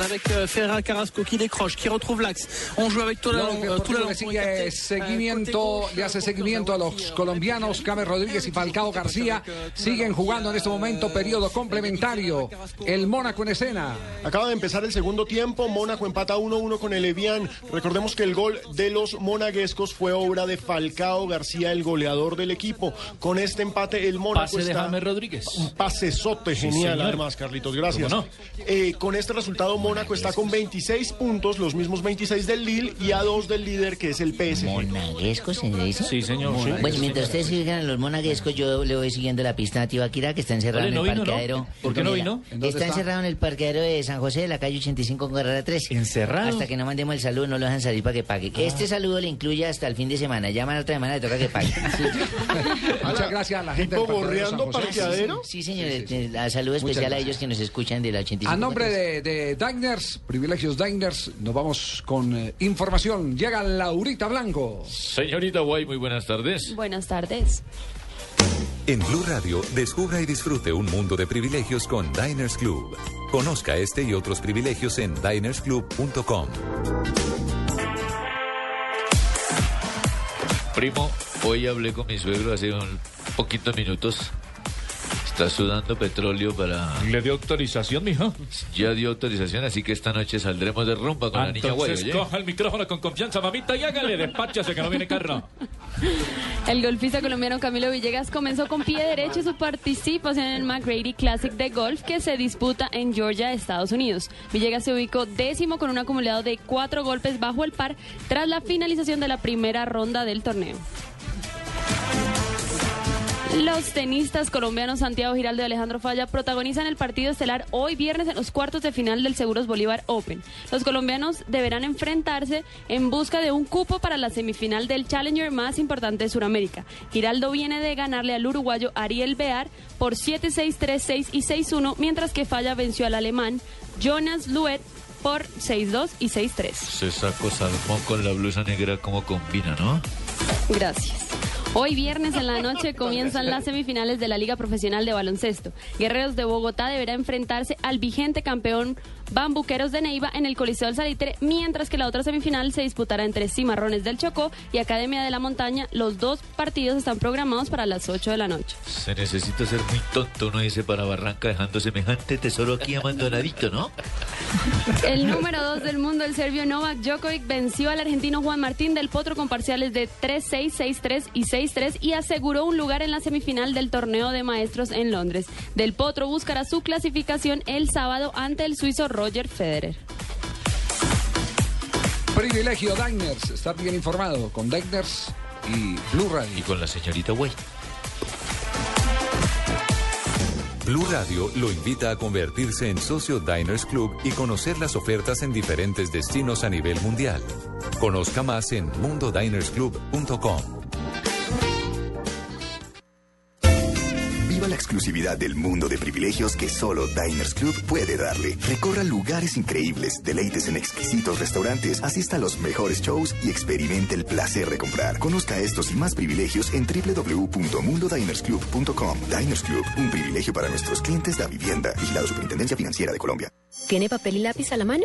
Avec euh, Ferran Carrasco qui décroche, qui retrouve l'axe. On joue avec le sigue seguimiento, le hace seguimiento a los colombianos James Rodríguez y Falcao García. Siguen jugando en este momento periodo complementario. El Mónaco en escena. Acaba de empezar el segundo tiempo. Mónaco empata 1-1 con el Evian. Recordemos que el gol de los monaguescos fue obra de Falcao García, el goleador del equipo. Con este empate, el Mónaco Pase de está. James Rodríguez. Un pasesote Sí, genial, señor. además, Carlitos. Gracias. ¿Cómo no? Eh, con este resultado, Mónaco está con 26 puntos, los mismos 26 del Lille y a 2 del líder que es el PSG. ¿Monaguesco se dice? Sí, señor. sí. Bueno, mientras ustedes sigan a los monaguescos, yo le voy siguiendo la pista a Tibaquira, que está encerrado en no el vino, ¿no? parqueadero. ¿Por qué no vino? ¿En dónde Está, está? encerrado en el parqueadero de San José de la calle 85 con Carrera 13. ¿Encerrado? Hasta que no mandemos el saludo, no lo dejan salir para que pague. Este saludo le incluye hasta el fin de semana. Llaman la otra semana, le toca que pague. Muchas gracias a la gente ¿Tipo del parqueadero parqueadero? Sí, señor. la saludo especial a ellos que nos escuchan de la 85. A nombre de, de Diners, privilegios Diners, nos vamos con eh, información. Llega Laurita Blanco. Señorita Guay, muy buenas tardes. Buenas tardes. En Blue Radio, descubra y disfrute un mundo de privilegios con Diners Club. Conozca este y otros privilegios en dinersclub.com. Primo, hoy hablé con mi suegro hace un poquitos minutos. Está sudando petróleo para... ¿Le dio autorización, mijo? Ya dio autorización, así que esta noche saldremos de rumba con la niña guay, Entonces ¿oye? coja el micrófono con confianza, mamita, y hágale, despáchase que no viene carro. El golfista colombiano Camilo Villegas comenzó con pie derecho su participación en el McGrady Classic de golf que se disputa en Georgia, Estados Unidos. Villegas se ubicó décimo con un acumulado de cuatro golpes bajo el par tras la finalización de la primera ronda del torneo. Los tenistas colombianos Santiago Giraldo y Alejandro Falla protagonizan el partido estelar hoy viernes en los cuartos de final del Seguros Bolívar Open. Los colombianos deberán enfrentarse en busca de un cupo para la semifinal del Challenger más importante de Sudamérica. Giraldo viene de ganarle al uruguayo Ariel Bear por 7-6, 3-6 y 6-1, mientras que Falla venció al alemán Jonas Luet por 6-2 y 6-3. Se sacó salmón con la blusa negra como combina, ¿no? Gracias. Hoy viernes en la noche comienzan las semifinales de la Liga Profesional de Baloncesto. Guerreros de Bogotá deberá enfrentarse al vigente campeón Bambuqueros de Neiva en el Coliseo del Salitre, mientras que la otra semifinal se disputará entre Cimarrones del Chocó y Academia de la Montaña. Los dos partidos están programados para las 8 de la noche. Se necesita ser muy tonto, uno dice para Barranca dejando semejante tesoro aquí abandonadito, ¿no? El número 2 del mundo, el serbio Novak Djokovic, venció al argentino Juan Martín del Potro con parciales de 3-6, 6-3 y 6-3 y aseguró un lugar en la semifinal del torneo de maestros en Londres. Del Potro buscará su clasificación el sábado ante el suizo Roger Federer. Privilegio Diners, estar bien informado con Diners y Blue Radio. Y con la señorita Guay. Blue Radio lo invita a convertirse en socio Diners Club y conocer las ofertas en diferentes destinos a nivel mundial. Conozca más en mundodinersclub.com. La exclusividad del mundo de privilegios que solo Diners Club puede darle. Recorra lugares increíbles, deleites en exquisitos restaurantes, asista a los mejores shows y experimente el placer de comprar. Conozca estos y más privilegios en www.mundodinersclub.com. Diners Club, un privilegio para nuestros clientes de vivienda. Vigilado Superintendencia Financiera de Colombia. ¿Tiene papel y lápiz a la mano?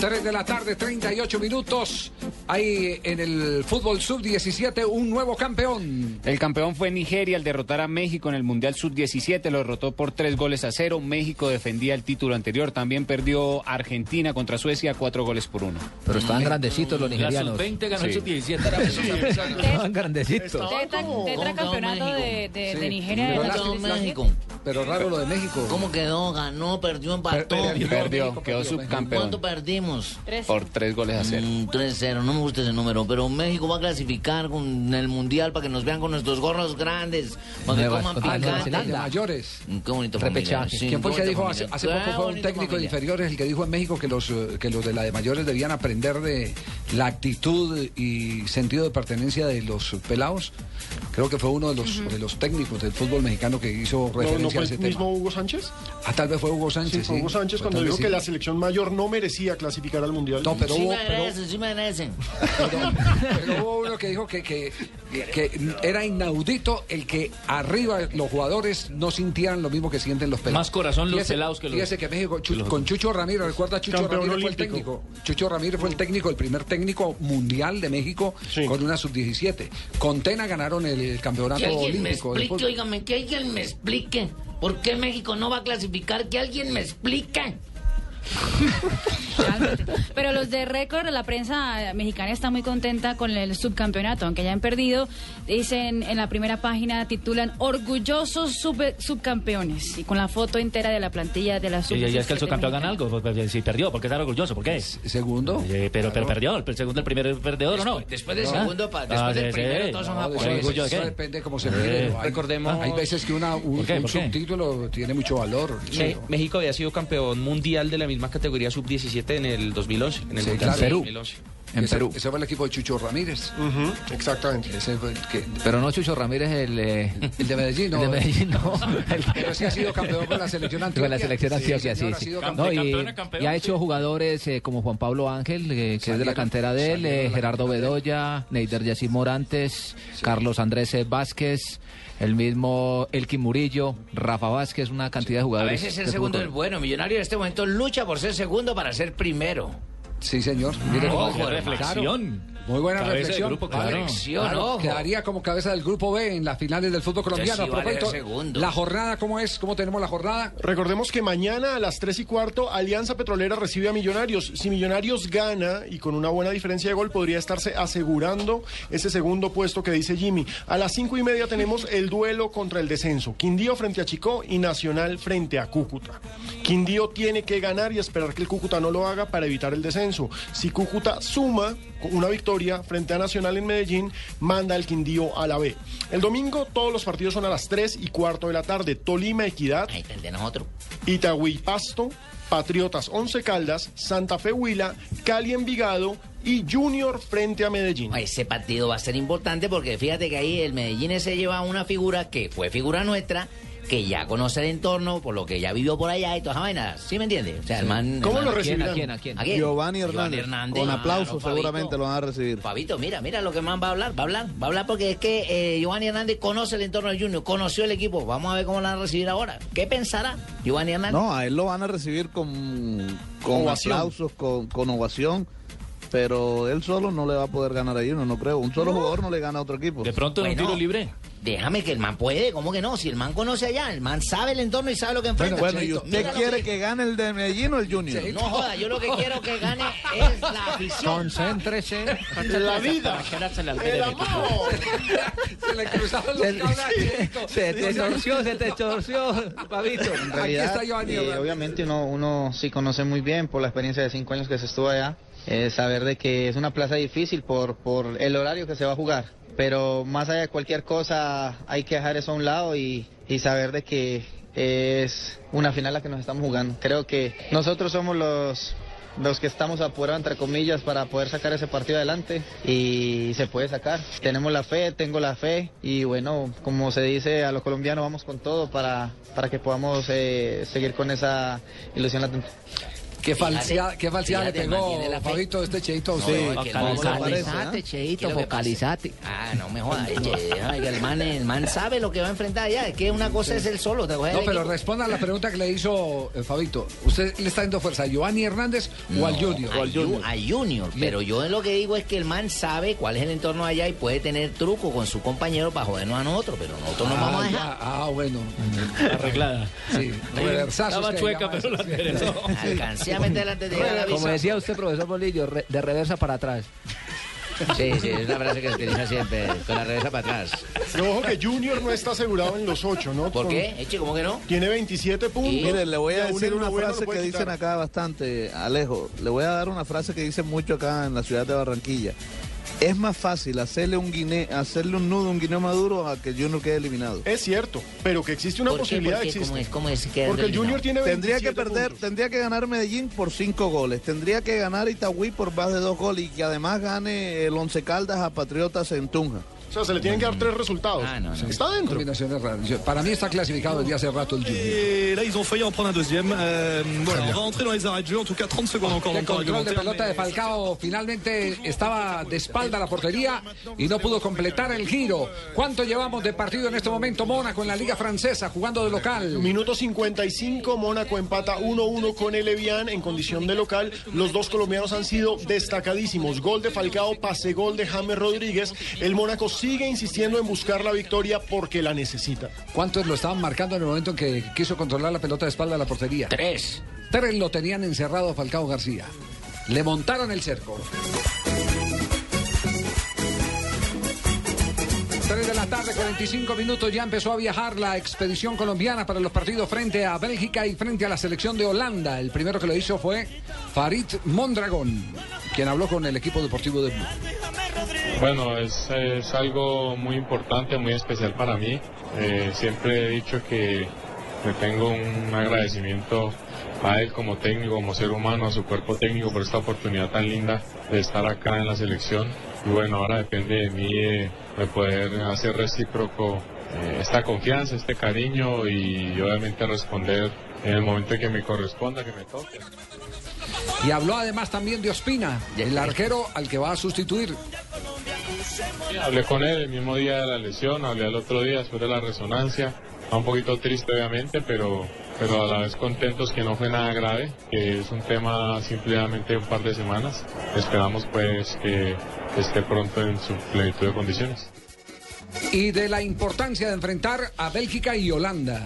3 de la tarde, 38 minutos. Hay en el fútbol sub-17 un nuevo campeón. El campeón fue Nigeria al derrotar a México en el Mundial Sub-17. Lo derrotó por tres goles a cero. México defendía el título anterior. También perdió Argentina contra Suecia cuatro goles por uno. Pero estaban grandecitos los La nigerianos. sub-20 ganó el Sí. sub-17. Estaban grandecitos. De, de, de Nigeria. Pero de la raro- sub-17. Pero raro lo de México. ¿Cómo quedó? ¿Ganó? ¿Perdió? ¿Empató? Perdió, quedó subcampeón ¿Cuánto perdimos? Por tres goles a cero. Mm, 3-0, no me gusta ese número, pero México va a clasificar con el Mundial para que nos vean con nuestros gorros grandes, para que coman picante. De mayores. Mm, Qué bonito Repechaje. sí, ¿Quién fue el que dijo hace, hace poco fue un técnico de familiar. inferiores el que dijo en México que los que los de la de mayores debían aprender de la actitud y sentido de pertenencia de los pelados? Creo que fue uno de los de los técnicos del fútbol mexicano que hizo ¿No, referencia no a fue ese el tema. mismo Hugo Sánchez? Ah, tal vez fue Hugo Sí, Sánchez. fue Hugo Sánchez cuando dijo sí. que la selección mayor no merecía clasificar al mundial. No, pero sí hubo, me pero- me agradecen. pero hubo uno que dijo que, que, que era inaudito el que arriba los jugadores no sintieran lo mismo que sienten los pelados. Más corazón los Fíjese- pelados que los- Fíjese que México, Chu- que los con. Chucho Ramírez, recuerda Chucho Campeón Ramírez fue el técnico. Chucho Ramírez fue el técnico, el primer técnico mundial de México con una sub-17. Con Tena ganaron el campeonato Que alguien me olímpico. del explique, oígame, que alguien me explique. ¿Por qué México no va a clasificar? Que alguien me explique. Pero los de récord, la prensa mexicana está muy contenta con el subcampeonato, aunque ya han perdido. Dicen en la primera página, titulan Orgullosos sub- subcampeones. Y con la foto entera de la plantilla de la sub Y, y es que el 17 subcampeón gana algo. pues, pues, Si perdió, ¿por qué estar orgulloso? ¿Por qué? Segundo. pero, pero Claro. perdió. El segundo, el primer perdedor, ¿o no? Después del ¿Ah? segundo, pa- después Ah, del sí, primero, sí. todos son No, eso- japoneses. ¿Orgullo de eso qué? depende cómo se Eh, mire. Hay- recordemos- Hay veces que una, un, un subtítulo tiene mucho valor. Me-. México había sido campeón mundial de la misma categoría sub-17 en el 2011. En el Sí, claro. de Perú. 2011. En ese, Perú. ese fue el equipo de Chucho Ramírez. Exactamente. Ese fue el que. Pero no Chucho Ramírez, el, eh, El de Medellín, el no. de Medellín, no. El- Pero sí ha sido campeón con la selección Antioquia. Con la selección Antioquia, sí, señor, ha sí. sido No, campeón. y, campeón, campeón, y ha sí. hecho jugadores eh, como Juan Pablo Ángel, eh, que es de la cantera de él, eh, Gerardo. Bedoya, Neider Yacir Morantes, Carlos Andrés Vázquez, el mismo Elkin Murillo, Rafa Vázquez, una cantidad de A jugadores. veces de el segundo es bueno. Millonario en este momento lucha por ser segundo para ser primero. Sí, señor. Mire cómo- Ojo, Qué hermano. Muy buena Cabeza reflexión. grupo, claro. Reflexión, Claro, ojo. Quedaría como cabeza del grupo B en las finales del fútbol colombiano. sí vale la jornada, ¿cómo es? ¿Cómo tenemos la jornada? Recordemos que mañana a las 3 y cuarto Alianza Petrolera recibe a Millonarios. Si Millonarios gana y con una buena diferencia de gol podría estarse asegurando ese segundo puesto que dice Jimmy. A las 5 y media tenemos el duelo contra el descenso. Quindío frente a Chicó y Nacional frente a Cúcuta. Quindío tiene que ganar y esperar que el Cúcuta no lo haga para evitar el descenso. Si Cúcuta suma una victoria frente a Nacional en Medellín, manda al Quindío a la B. El domingo todos los partidos son a las 3 y cuarto de la tarde. Tolima Equidad. Ahí el nosotros. Itagüí Pasto, Patriotas Once Caldas, Santa Fe Huila, Cali Envigado y Junior frente a Medellín. Ese partido va a ser importante porque fíjate que ahí el Medellín se lleva una figura que fue figura nuestra, que ya conoce el entorno, por lo que ya vivió por allá y todas esas vainas. ¿Sí me entiendes? O sea, el man. ¿Cómo el lo recibirán? ¿A quién? ¿A quién? ¿A quién? Giovanni Hernández. Con aplausos seguramente lo van a recibir. Fabito, mira, mira lo que man va a hablar, va a hablar, va a hablar porque es que eh, Giovanni Hernández conoce el entorno del Junior, conoció el equipo. Vamos a ver cómo lo van a recibir ahora. ¿Qué pensará Giovanni Hernández? No, a él lo van a recibir con, con Ovación. aplausos, con, con ovación. Pero él solo no le va a poder ganar a Junior, no creo. Un solo jugador no le gana a otro equipo. De pronto en un Bueno. tiro libre. Déjame que el man puede, ¿cómo que no? Si el man conoce allá, el man sabe el entorno y sabe lo que enfrenta. Bueno, ¿y Cheito, usted quiere que- que gane el de Medellín o el Junior? No joda, yo lo que quiero que gane es la afición. Concéntrese. La vida. El amor. Se le cruzaron los cables. Se te torció, se te torció, Pabito. Aquí está Giovanni eh, obviamente uno, uno sí conoce muy bien por la experiencia de cinco años que se estuvo allá, eh, saber de que es una plaza difícil por, por el horario que se va a jugar. Pero más allá de cualquier cosa hay que dejar eso a un lado y, y saber de que es una final la que nos estamos jugando. Creo que nosotros somos los, los que estamos apurados, entre comillas, para poder sacar ese partido adelante y se puede sacar. Tenemos la fe, tengo la fe y bueno, como se dice a los colombianos, vamos con todo para, para que podamos eh, seguir con esa ilusión latente. Qué falsedad, qué falsedad le pegó. Fabito este Cheito a No, usted. no, man- Focalizate, ¿Qué Cheito, focalizate. Ah, no me jodas. el man, el man sabe lo que va a enfrentar allá. Es que una cosa es el solo. otra cosa es No, pero equipo. responda a la pregunta que le hizo eh, Fabito. ¿Usted le está dando fuerza a Giovanni Hernández o al No, Junior? a Ju- A Junior. Pero yo lo que digo es que el man sabe cuál es el entorno allá y puede tener truco con su compañero para jodernos a nosotros, pero nosotros nos vamos a Ah, dejar. ya, ah, bueno. Arreglada. Sí, reversazos Estaba chueca, pero la. Alcancé antes de llegar a la Como decía usted, profesor Bolillo, re- de reversa para atrás. Sí, sí, es una frase que se utiliza siempre, con la reversa para atrás. Pero ojo que Junior no está asegurado en los ocho, ¿no? ¿Por Con- qué? Eche, ¿cómo que no? Tiene 27 puntos. Mire, le voy Y a decir una frase que dicen acá bastante, Alejo. Le voy a dar una frase que dicen mucho acá en la ciudad de Barranquilla. Es más fácil hacerle un guine, hacerle un nudo a un guineo maduro a que el Junior quede eliminado. Es cierto, pero que existe una ¿Por qué? posibilidad ¿Por qué? existe. ¿Cómo es? ¿Cómo es que Porque el eliminado? Junior tiene Tendría que 27 perder, puntos. tendría que ganar Medellín por cinco goles, tendría que ganar Itagüí por más de dos goles y que además gane el Once Caldas a Patriotas en Tunja. Sea, se le tienen que dar tres resultados. Está dentro. Combinaciones raras. Yo- Para mí está clasificado desde hace rato el Junior. Là, ils ont failli en prendre un deuxième. Euh, voilà, on va entrer dans les arrêts de jeu. En tout cas, 30 secondes encore El control de pelota de Falcao finalmente estaba de espalda a la portería y no pudo completar el giro. ¿Cuánto llevamos de partido en este momento Mónaco en la Liga Francesa jugando de local? Minuto 55, Mónaco empata 1-1 con el Evian en condición de local. Los dos colombianos han sido destacadísimos. Gol de Falcao, pase gol de James Rodríguez. El Mónaco sigue insistiendo en buscar la victoria porque la necesita. ¿Cuántos lo estaban marcando en el momento en que quiso controlar la pelota de espalda a la portería? Tres. Tres lo tenían encerrado a Falcao García. Le montaron el cerco. 3 de la tarde, 45 minutos, ya empezó a viajar la expedición colombiana para los partidos frente a Bélgica y frente a la selección de Holanda. El primero que lo hizo fue Farid Mondragón, quien habló con el equipo deportivo de Blue. Bueno, es, es algo muy importante, muy especial para mí. Eh, siempre he dicho que le tengo un agradecimiento a él como técnico, como ser humano, a su cuerpo técnico por esta oportunidad tan linda de estar acá en la selección. Y bueno, ahora depende de mí eh, de poder hacer recíproco eh, esta confianza, este cariño y obviamente responder en el momento en que me corresponda, que me toque. Y habló además también de Ospina, el arquero al que va a sustituir. Sí, hablé con él el mismo día de la lesión, hablé al otro día después de la resonancia. Un poquito triste obviamente, pero, pero a la vez contentos que no fue nada grave, que es un tema simplemente de un par de semanas. Esperamos pues que esté pronto en su plenitud de condiciones. Y de la importancia de enfrentar a Bélgica y Holanda.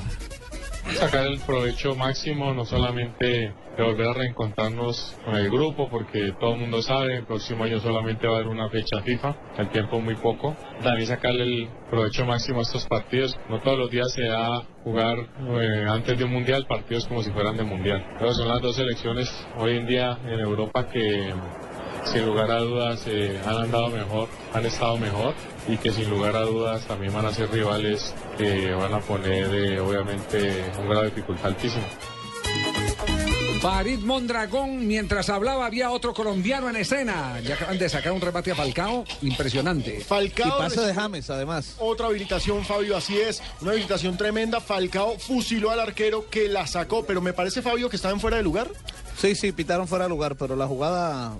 Sacar el provecho máximo, no solamente de volver a reencontrarnos con el grupo, porque todo el mundo sabe, el próximo año solamente va a haber una fecha FIFA, el tiempo es muy poco. También sacarle el provecho máximo a estos partidos. No todos los días se da jugar eh, antes de un mundial partidos como si fueran de mundial. Pero son las dos selecciones hoy en día en Europa que sin lugar a dudas eh, han andado mejor, han estado mejor y que sin lugar a dudas también van a ser rivales que van a poner eh, obviamente un grado de dificultad altísimo. Farid Mondragón, mientras hablaba, había otro colombiano en escena. Ya acaban de sacar un remate a Falcao, impresionante. Falcao Y pase de James, además. Otra habilitación, Fabio, así es. Una habilitación tremenda. Falcao fusiló al arquero que la sacó, pero me parece, Fabio, que estaban fuera de lugar. Sí, sí, pitaron fuera de lugar, pero la jugada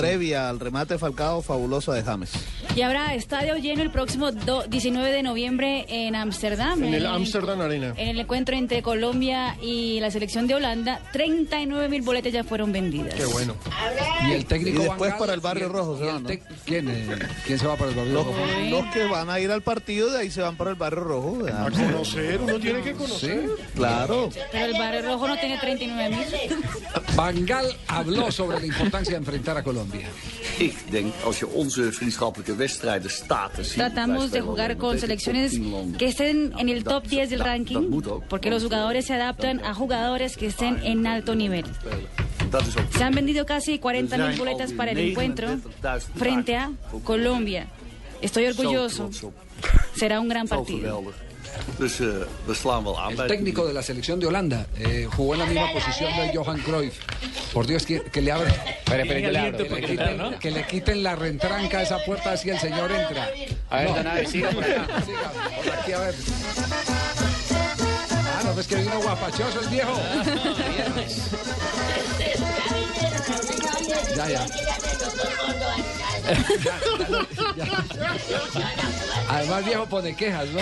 previa al remate Falcao fabulosa de James. Y habrá estadio lleno el próximo do- 19 de noviembre en Ámsterdam. En el Amsterdam Arena. En el encuentro entre Colombia y la selección de Holanda, 39 mil boletas ya fueron vendidas. Qué bueno. Y el técnico Y después para el Barrio Rojo ¿Quién, eh, ¿Quién se va para el Barrio Los, Rojo? los que van a ir al partido, de ahí se van para el Barrio Rojo. A conocer, uno tiene que conocer. Claro. Pero el Barrio Rojo no tiene 39 mil. Bangal habló sobre la importancia de enfrentar a Colombia. Ik denk, als je onze vriendschappelijke wedstrijden staat te zien... Tratamos de jugar con selecciones que estén en el top 10 del ranking, porque los jugadores se adaptan a jugadores que estén en alto nivel. Se han vendido casi 40 mil boletas para el encuentro frente a Colombia. Estoy orgulloso. Será un gran partido. Dus eh, we slaan wel aan El bij técnico de la selección de Holanda eh, jugó en la misma posición de Johan Cruyff. Por Dios, que, que le abro. que, le quiten, que le quiten la rentranca a esa puerta así el señor entra. A ver, don Abe, siga por acá. Siga, por aquí, a ver. Ah, no, ves que vino guapachoso el viejo. Ya, ya. Además, viejo pone quejas, ¿no?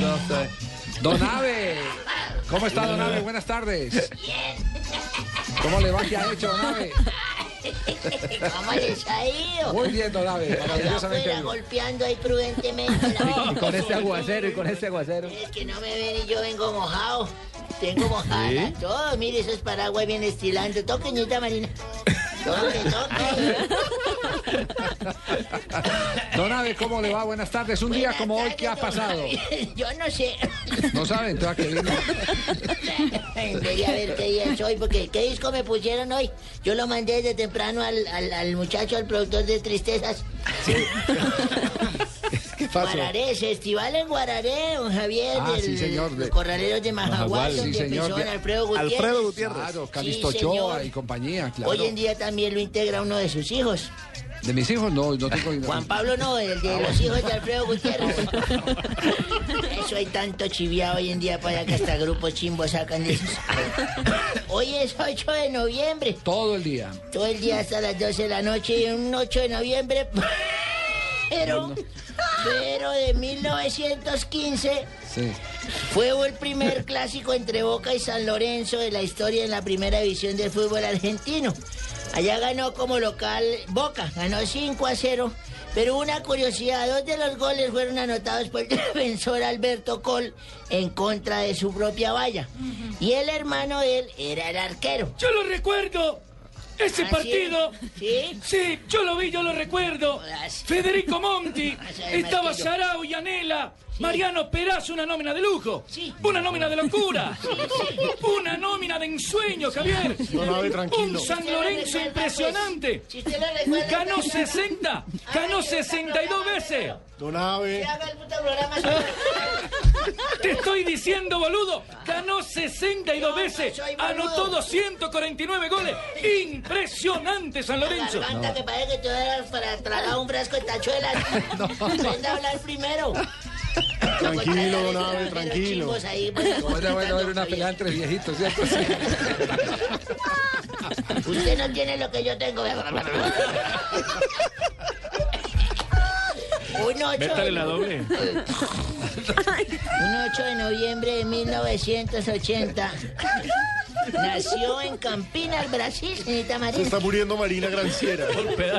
No, sé. Don Ave, ¿cómo está Don Ave? Buenas tardes. ¿Cómo le va? ¿Qué ha hecho Don Ave? ¿Cómo les ha ido? Muy bien, Don Ave, maravillosamente golpeando ahí prudentemente. la- Y con este aguacero, y con este aguacero. Es que no me ven y yo vengo mojado. Tengo mojada todo. Mire, esos paraguas bien estilando. Toqueñita Marina. Toque, toque. Don Ave, ¿cómo le va? Buenas tardes. Un día como hoy, ¿qué ha pasado? Yo no sé. No saben, entonces a qué vino. Debería ver qué día es hoy, porque ¿qué disco me pusieron hoy? Yo lo mandé desde temprano al, al, al muchacho, al productor de Tristezas. ¿Qué pasó? Guararé, festival en Guararé, don Javier, Ah, del- sí, señor, de- los corraleros de Majagual, Sí, señor, de- Alfredo Gutiérrez. Alfredo Gutiérrez. Claro, Calixto Sí, Ochoa señor. y compañía, claro. Hoy en día también lo integra uno de sus hijos. ¿De mis hijos? No, no tengo Juan Pablo no, el de los hijos de Alfredo Gutiérrez. Eso hay tanto chiviado hoy en día para que hasta grupos chimbos sacan de esos. Hoy es 8 de noviembre. Todo el día. Todo el día hasta las 12 de la noche y un 8 de noviembre. Pero, pero de 1915 Sí. fue el primer clásico entre Boca y San Lorenzo de la historia en la primera división del fútbol argentino. Allá ganó como local Boca, ganó 5 a 0. Pero una curiosidad, dos de los goles fueron anotados por el defensor Alberto Col en contra de su propia valla. Y el hermano de él era el arquero. Yo lo recuerdo. Ese ¿Ah, partido. ¿Sí? Sí, yo lo vi, yo lo recuerdo. Federico Monti, estaba Sarao y Anela. Mariano Perazo, una nómina de lujo. Una nómina de locura. Una nómina de ensueño, Javier. Un San Lorenzo impresionante. Recuerda, Ganó pues, 60. Ganó Ay, 62 veces. Te estoy diciendo, boludo. Ganó 62 veces. Anotó 249 goles. Impresionante San Lorenzo. Garganta que parece que te das para tragar un frasco de tachuelas. Aprenda a hablar primero. Tranquilo, don Abe, tranquilo. Bueno, bueno, era una pelea entre viejitos, ¿cierto? Sí. Usted no tiene lo que yo tengo. Un 8, Métale la doble. un 8 de noviembre de 1980 nació en Campinas, Brasil, señorita Se Marina. está muriendo Marina Granciera.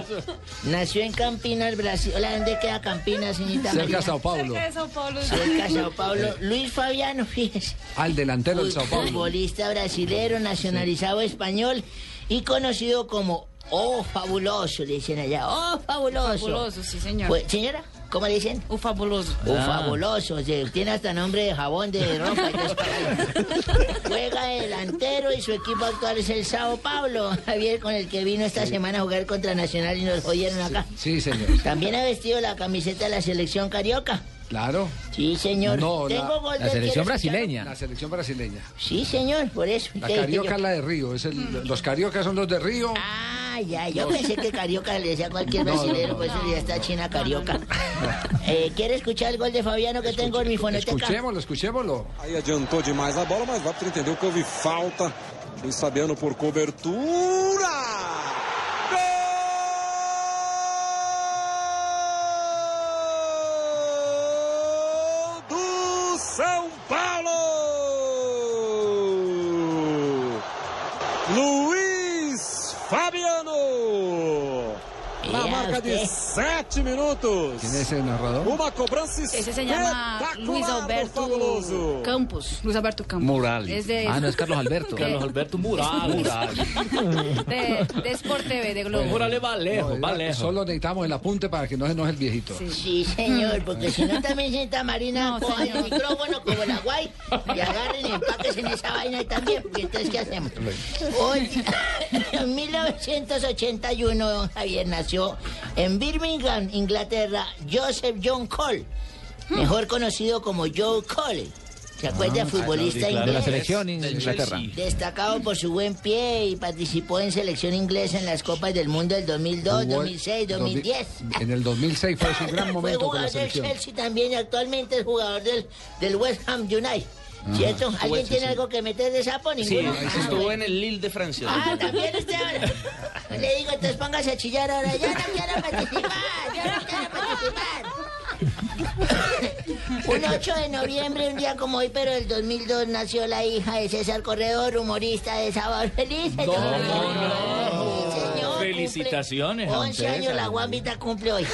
Nació en Campinas, Brasil. Hola, ¿dónde queda Campinas, señorita Cerca Marina? de Sao Paulo. Cerca de Sao Paulo. Cerca de Sao Paulo. Luis Fabiano, fíjese. Al delantero del Sao Paulo. Futbolista brasilero, nacionalizado español y conocido como Oh Fabuloso, le dicen allá. Oh Fabuloso. Fabuloso, sí, señor. Pues, señora, ¿cómo le dicen? Un fabuloso. Oh, Ah. fabuloso, o sea, tiene hasta nombre de jabón de ropa. y. Juega de delantero y su equipo actual es el Sao Paulo, Javier, con el que vino esta semana a jugar contra Nacional y nos jodieron acá. Sí, señor. También ha vestido la camiseta de la selección carioca. Claro. Sí, señor. No, la- Tengo gol La selección brasileña. La selección brasileña. Sí, señor, por eso. La ¿Qué dije carioca es la de Río. Es el- los cariocas son los de Río. Ah, ya, yo pensé que carioca le decía a cualquier brasileño, pues ya está china carioca. Eh, ¿Quiere escuchar el gol de Fabiano que tengo en mi fonoteca? Escuchémoslo, escuchémoslo. Aí adiantou demais a bola, mas árbitro entendeu que houve falta. Luiz Fabiano por cobertura. Gol do São Paulo! Luiz Fabiano! Na Vea marca de usted. Sete minutos. ¿Quién es el narrador? Uma cobrança Ese se llama Luis Fabuloso. Alberto Campos. Luis Alberto Campos. Morales. De, Ah, no, es Carlos Alberto. Carlos Alberto Mural. de, de Sport TV, de Globo. Morales va lejos, No, va era- lejos. Solo necesitamos el apunte para que no se enoje el viejito. Sí, señor, porque si no también sienta Marina No, cojan el micrófono como la guay y agarren y empaques en esa vaina y también, porque entonces ¿qué hacemos? Hoy, en 1981, don Javier nació en Birmingham, Inglaterra, Joseph John Cole, mejor conocido como Joe Cole. ¿Se acuerda? Futbolista De la inglés. selección de Inglaterra. Destacado por su buen pie y participó en selección inglesa en las Copas del Mundo del 2002, Jugó- 2006, 2010. En el 2006 fue su gran Fue momento con la jugador del selección. Chelsea también y actualmente es jugador del, del West Ham United. ¿Cierto? ¿Alguien Bueno, sí, tiene sí. algo que meter de sapo? Sí, ¿Ninguno? Ah, estuvo bueno. en el Lille de Francia. Ah, también usted ahora. Le digo, entonces póngase a chillar ahora. Ya no quiero participar, yo no quiero participar. Un 8 de noviembre, un día como hoy, pero del 2002, nació la hija de César Corredor, humorista de Sábado Feliz. Sí, señor, Felicitaciones, cumple don 11 años, la guambita cumple hoy.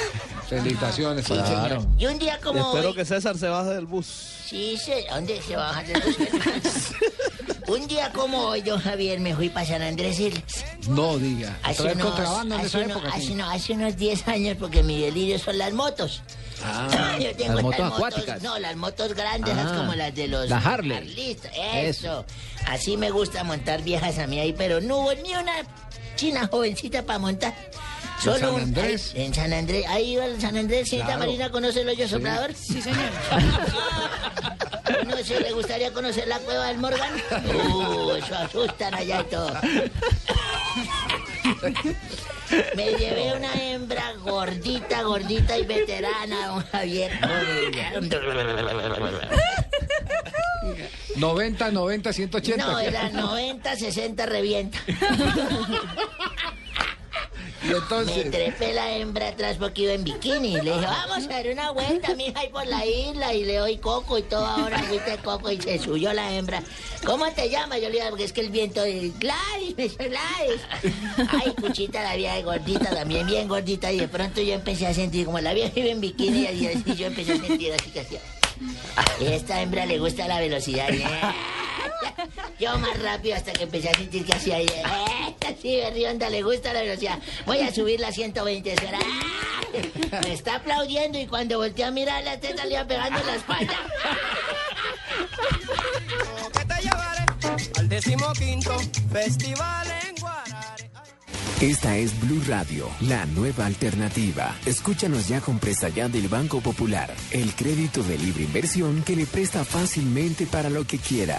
Felicitaciones. Sí, señor. Y un día como Espero hoy... que César se baje del bus. Sí, se, ¿dónde se baja del bus? Un día como hoy, don Javier, me fui para San Andrés Islas. No diga. Hace unos, hace esa unos- época. hace sí. unos- hace unos 10 años, porque mi delirio son las motos. Ah, Yo tengo las motos acuáticas. No, las motos grandes, Ah, las como las de los... las Harley. Harlistas, Eso. Así me gusta montar viejas a mí ahí, pero no hubo ni una china jovencita para montar. Solo San un- Andrés? ahí- en San Andrés. Ahí iba el San Andrés, señorita Claro. Marina, ¿conoce el hoyo soplador? Sí, señor. No sé, ¿le gustaría conocer la cueva del Morgan? Uh, eso asustan allá y todo. Me llevé una hembra gordita, gordita y veterana, don Javier. 90, 90, 180. No, era 90, 60, revienta. Y entonces. Me trepé la hembra atrás porque iba en bikini. Le dije, vamos a dar una vuelta, mija, ahí por la isla. Y le doy coco y todo. Ahora fuiste coco y se subió la hembra. ¿Cómo te llamas? Yo le dije, porque es que el viento Gladys, me dice Gladys. Ay, puchita, la vieja gordita, también bien gordita. Y de pronto yo empecé a sentir, como la vieja iba en bikini, y así yo empecé a sentir así que hacía. Esta hembra le gusta la velocidad. Yo más rápido hasta que empecé a sentir que hacía ahí. Sí, Berrionda, le gusta la velocidad. Voy a subir la 120. Será. Me está aplaudiendo y cuando volteé a mirar la teta le iba pegando en la espalda. Que te llevaré al decimoquinto festival en Guarare. Esta es Blue Radio, la nueva alternativa. Escúchanos ya con presta ya del Banco Popular, el crédito de libre inversión que le presta fácilmente para lo que quiera.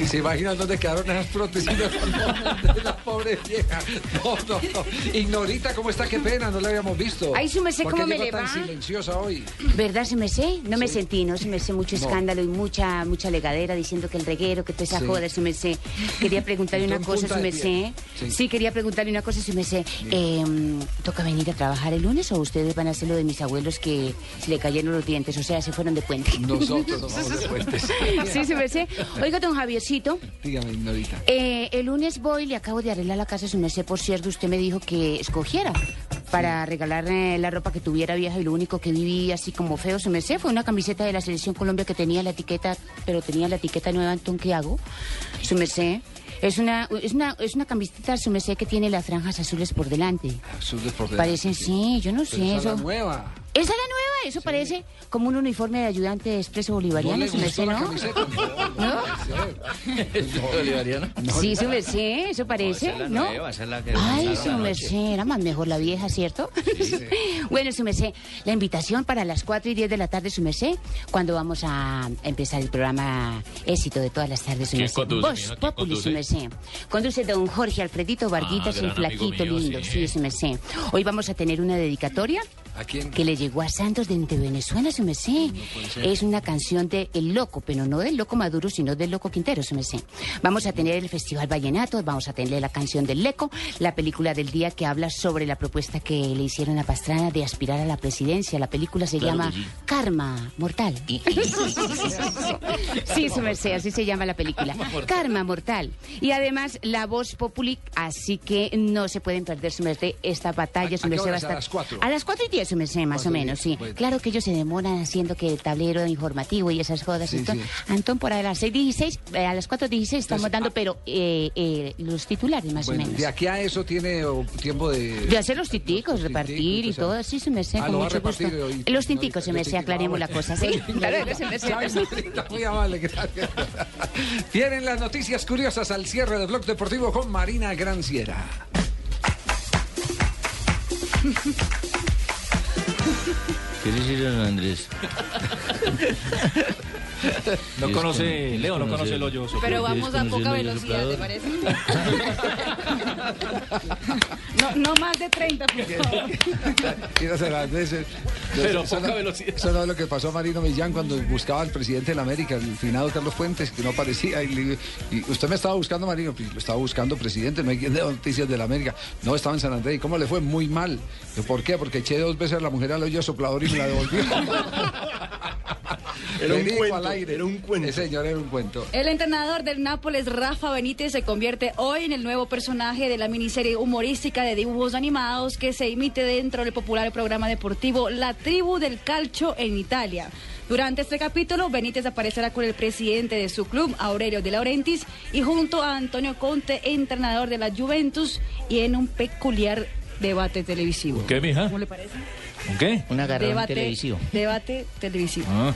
¿Y se imaginan dónde quedaron esas prótesis de la pobre vieja? No, no, no. Ignorita, ¿cómo está? Qué pena, no la habíamos visto. Ay, ¿Por qué ¿cómo me le tan va? silenciosa hoy? ¿Verdad, se me sé? No me sentí, no se me sé mucho No. escándalo y mucha mucha legadera diciendo que el reguero, que toda esa Sí. joda, se me sé. Quería preguntarle una cosa, de me sé. Sí. Sí. quería preguntarle una cosa, se me sé. Em, ¿Toca venir a trabajar el lunes o ustedes van a hacer lo de mis abuelos que se le cayeron los dientes? O sea, se fueron de puente. Nosotros nos vamos de puentes. sí, se me sé. Oiga, don Javiercito, Dígame, Ignorita. eh, el lunes voy, le acabo de arreglar la casa, su merced, por cierto, usted me dijo que escogiera para regalar eh, la ropa que tuviera vieja y lo único que viví así como feo, su merced, fue una camiseta de la Selección Colombia que tenía la etiqueta, pero tenía la etiqueta nueva, entonces, ¿qué hago? Su merced, es una, es una, es una camiseta, su merced, que tiene las franjas azules por delante. Azules por delante. Parecen, sí, yo no Pero sé, esa eso... la nueva. ¿Esa es la nueva? Eso parece como un uniforme de ayudante de expreso bolivariano, ¿No su merced, ¿no? Bolivariano. Sí, su merced, eso parece, ¿no? nueva, la que Ay, su merced, era más mejor la vieja, ¿cierto? bueno, su merced, la invitación para las 4 y 10 de la tarde, su merced, cuando vamos a empezar el programa éxito de todas las tardes, su ¿Quién merced. conduce? ¿Quién Populi, su conduce? merced. Conduce don Jorge Alfredito Varguitas, Ah, el flaquito mío, lindo, sí. sí, su merced. Hoy vamos a tener una dedicatoria ¿A quién? que le llegó a Santos desde Venezuela, su merced. ser. Es una canción de El Loco, pero no del Loco Maduro, sino del Loco Quintero, su merced. Vamos a tener el Festival Vallenato, vamos a tener la canción del Leco, la película del día que habla sobre la propuesta que le hicieron a Pastrana de aspirar a la presidencia. La película se Claro llama sí. Karma Mortal. sí, su merced, así se llama la película. Karma Mortal. Y además la voz populi, así que no se pueden perder, su merced, esta batalla, ¿A- su merced va a estar... las cuatro? A las cuatro y diez, su merced, más o Cuatro y menos, sí. bueno. Claro que ellos se demoran haciendo que el tablero informativo y esas jodas. Sí, Antón, sí. Antón, por ahí a las seis dieciséis, eh, a las cuatro dieciséis estamos Entonces, dando, ah- pero eh, eh, los titulares más Bueno, o menos. de aquí a eso tiene oh, tiempo de... De hacer los titicos, repartir y o sea. todo, sí, se me sé, Ah, con lo mucho gusto. Los no, tinticos, se los me sé, tinticos, aclaremos la cosa, sí. Claro que se me Ignorita, Muy amable, gracias. Vienen las noticias curiosas al cierre de Blog Deportivo con Marina Granciera. ¿Qué le hicieron a Andrés? No conoce, Leo no conoce el hoyo. ¿Quieres Pero vamos a poca velocidad, ¿te parece? No, no más de 30, por favor. Quírase las veces. Pero Eso poca no- velocidad. Eso no es lo que pasó a Marino Millán cuando buscaba al presidente de la América, el finado Carlos Fuentes, que no aparecía. Y, le- y usted me estaba buscando, Marino, lo estaba buscando presidente, no hay quien dé noticias de la América. No, estaba en San Andrés. ¿Y cómo le fue? Muy mal. ¿Por qué? Porque eché dos veces a la mujer al hoyo soplador y me la devolvió. Era un cuento, al aire. era un cuento. Ese señor era un cuento. El entrenador del Nápoles, Rafa Benítez, se convierte hoy en el nuevo personaje de la miniserie humorística de dibujos animados que se emite dentro del popular programa deportivo La Tribu del Calcio en Italia. Durante este capítulo, Benítez aparecerá con el presidente de su club, Aurelio De Laurentiis, y junto a Antonio Conte, entrenador de la Juventus, y en un peculiar debate televisivo. ¿Qué, mija? ¿Cómo le parece? ¿Qué? Un agarrón Debate televisivo. Debate televisivo. Ah.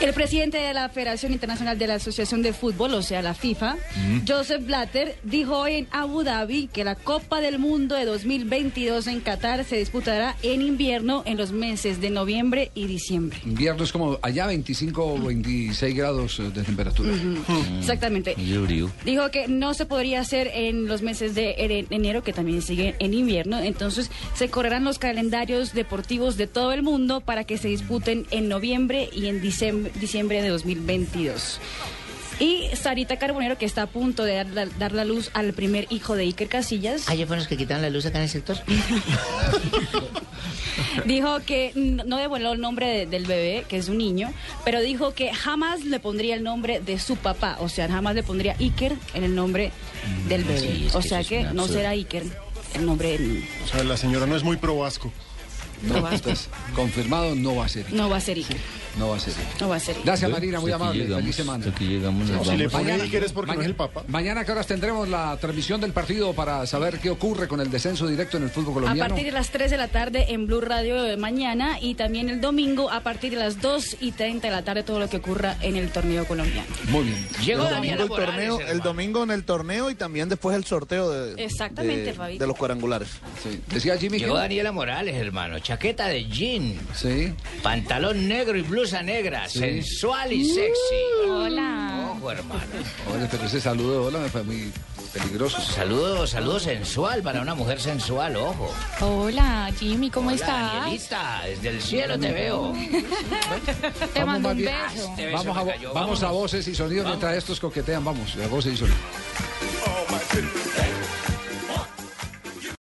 El presidente de la Federación Internacional de la Asociación de Fútbol, o sea, la FIFA, Mm. Joseph Blatter, dijo hoy en Abu Dhabi que la Copa del Mundo de 2022 en Qatar se disputará en invierno en los meses de noviembre y diciembre. Invierno es como allá 25 o 26 grados eh, de temperatura. Ujú. Exactamente. Dijo que no se podría hacer en los meses de enero, que también sigue en invierno. Entonces se correrán los calendarios deportivos de todo el mundo para que se disputen en noviembre y en diciembre, diciembre de 2022. Y Sarita Carbonero, que está a punto de dar la, dar la luz al primer hijo de Iker Casillas. Ah, ¿ya fueron los que quitaron la luz acá en el sector? Dijo que no devolvió el nombre de- del bebé, que es un niño, pero dijo que jamás le pondría el nombre de su papá, o sea, jamás le pondría Iker en el nombre del bebé. sí, es o sea que no será Iker el nombre del niño. O sea, la señora no es muy pro vasco. No, entonces, confirmado no va a ser. No va a ser Iker. No va a ser. No va a ser. Gracias Marina, muy amable. llegamos, Feliz semana. aquí llegamos, Si le Mañana- Iker es porque no es el Papa. Mañana que horas tendremos la transmisión del partido para saber qué ocurre con el descenso directo en el fútbol A colombiano. partir de las 3 de la tarde en Blue Radio de mañana y también el domingo a partir de las 2 y 30 de la tarde todo lo que ocurra en el torneo colombiano. Muy bien. el domingo, el, torneo, el domingo en el torneo y también después el sorteo de, Exactamente, de, de los cuadrangulares. Decía Jimmy Llegó Daniela Morales, hermano. Chaqueta de jean. Sí. Pantalón negro y blusa negra. Sí. Sensual y sexy. Hola. Ojo, hermano. Oye, pero ese saludo hola me fue muy peligroso. Saludo, saludo sensual para una mujer sensual, ojo. Hola, Jimmy, ¿cómo Hola, estás? Danielita, desde el cielo te veo. Te Vamos mando un beso. Este beso Vamos, a, vamos voces y sonidos mientras estos coquetean. Vamos, a voces y sonidos. Oh.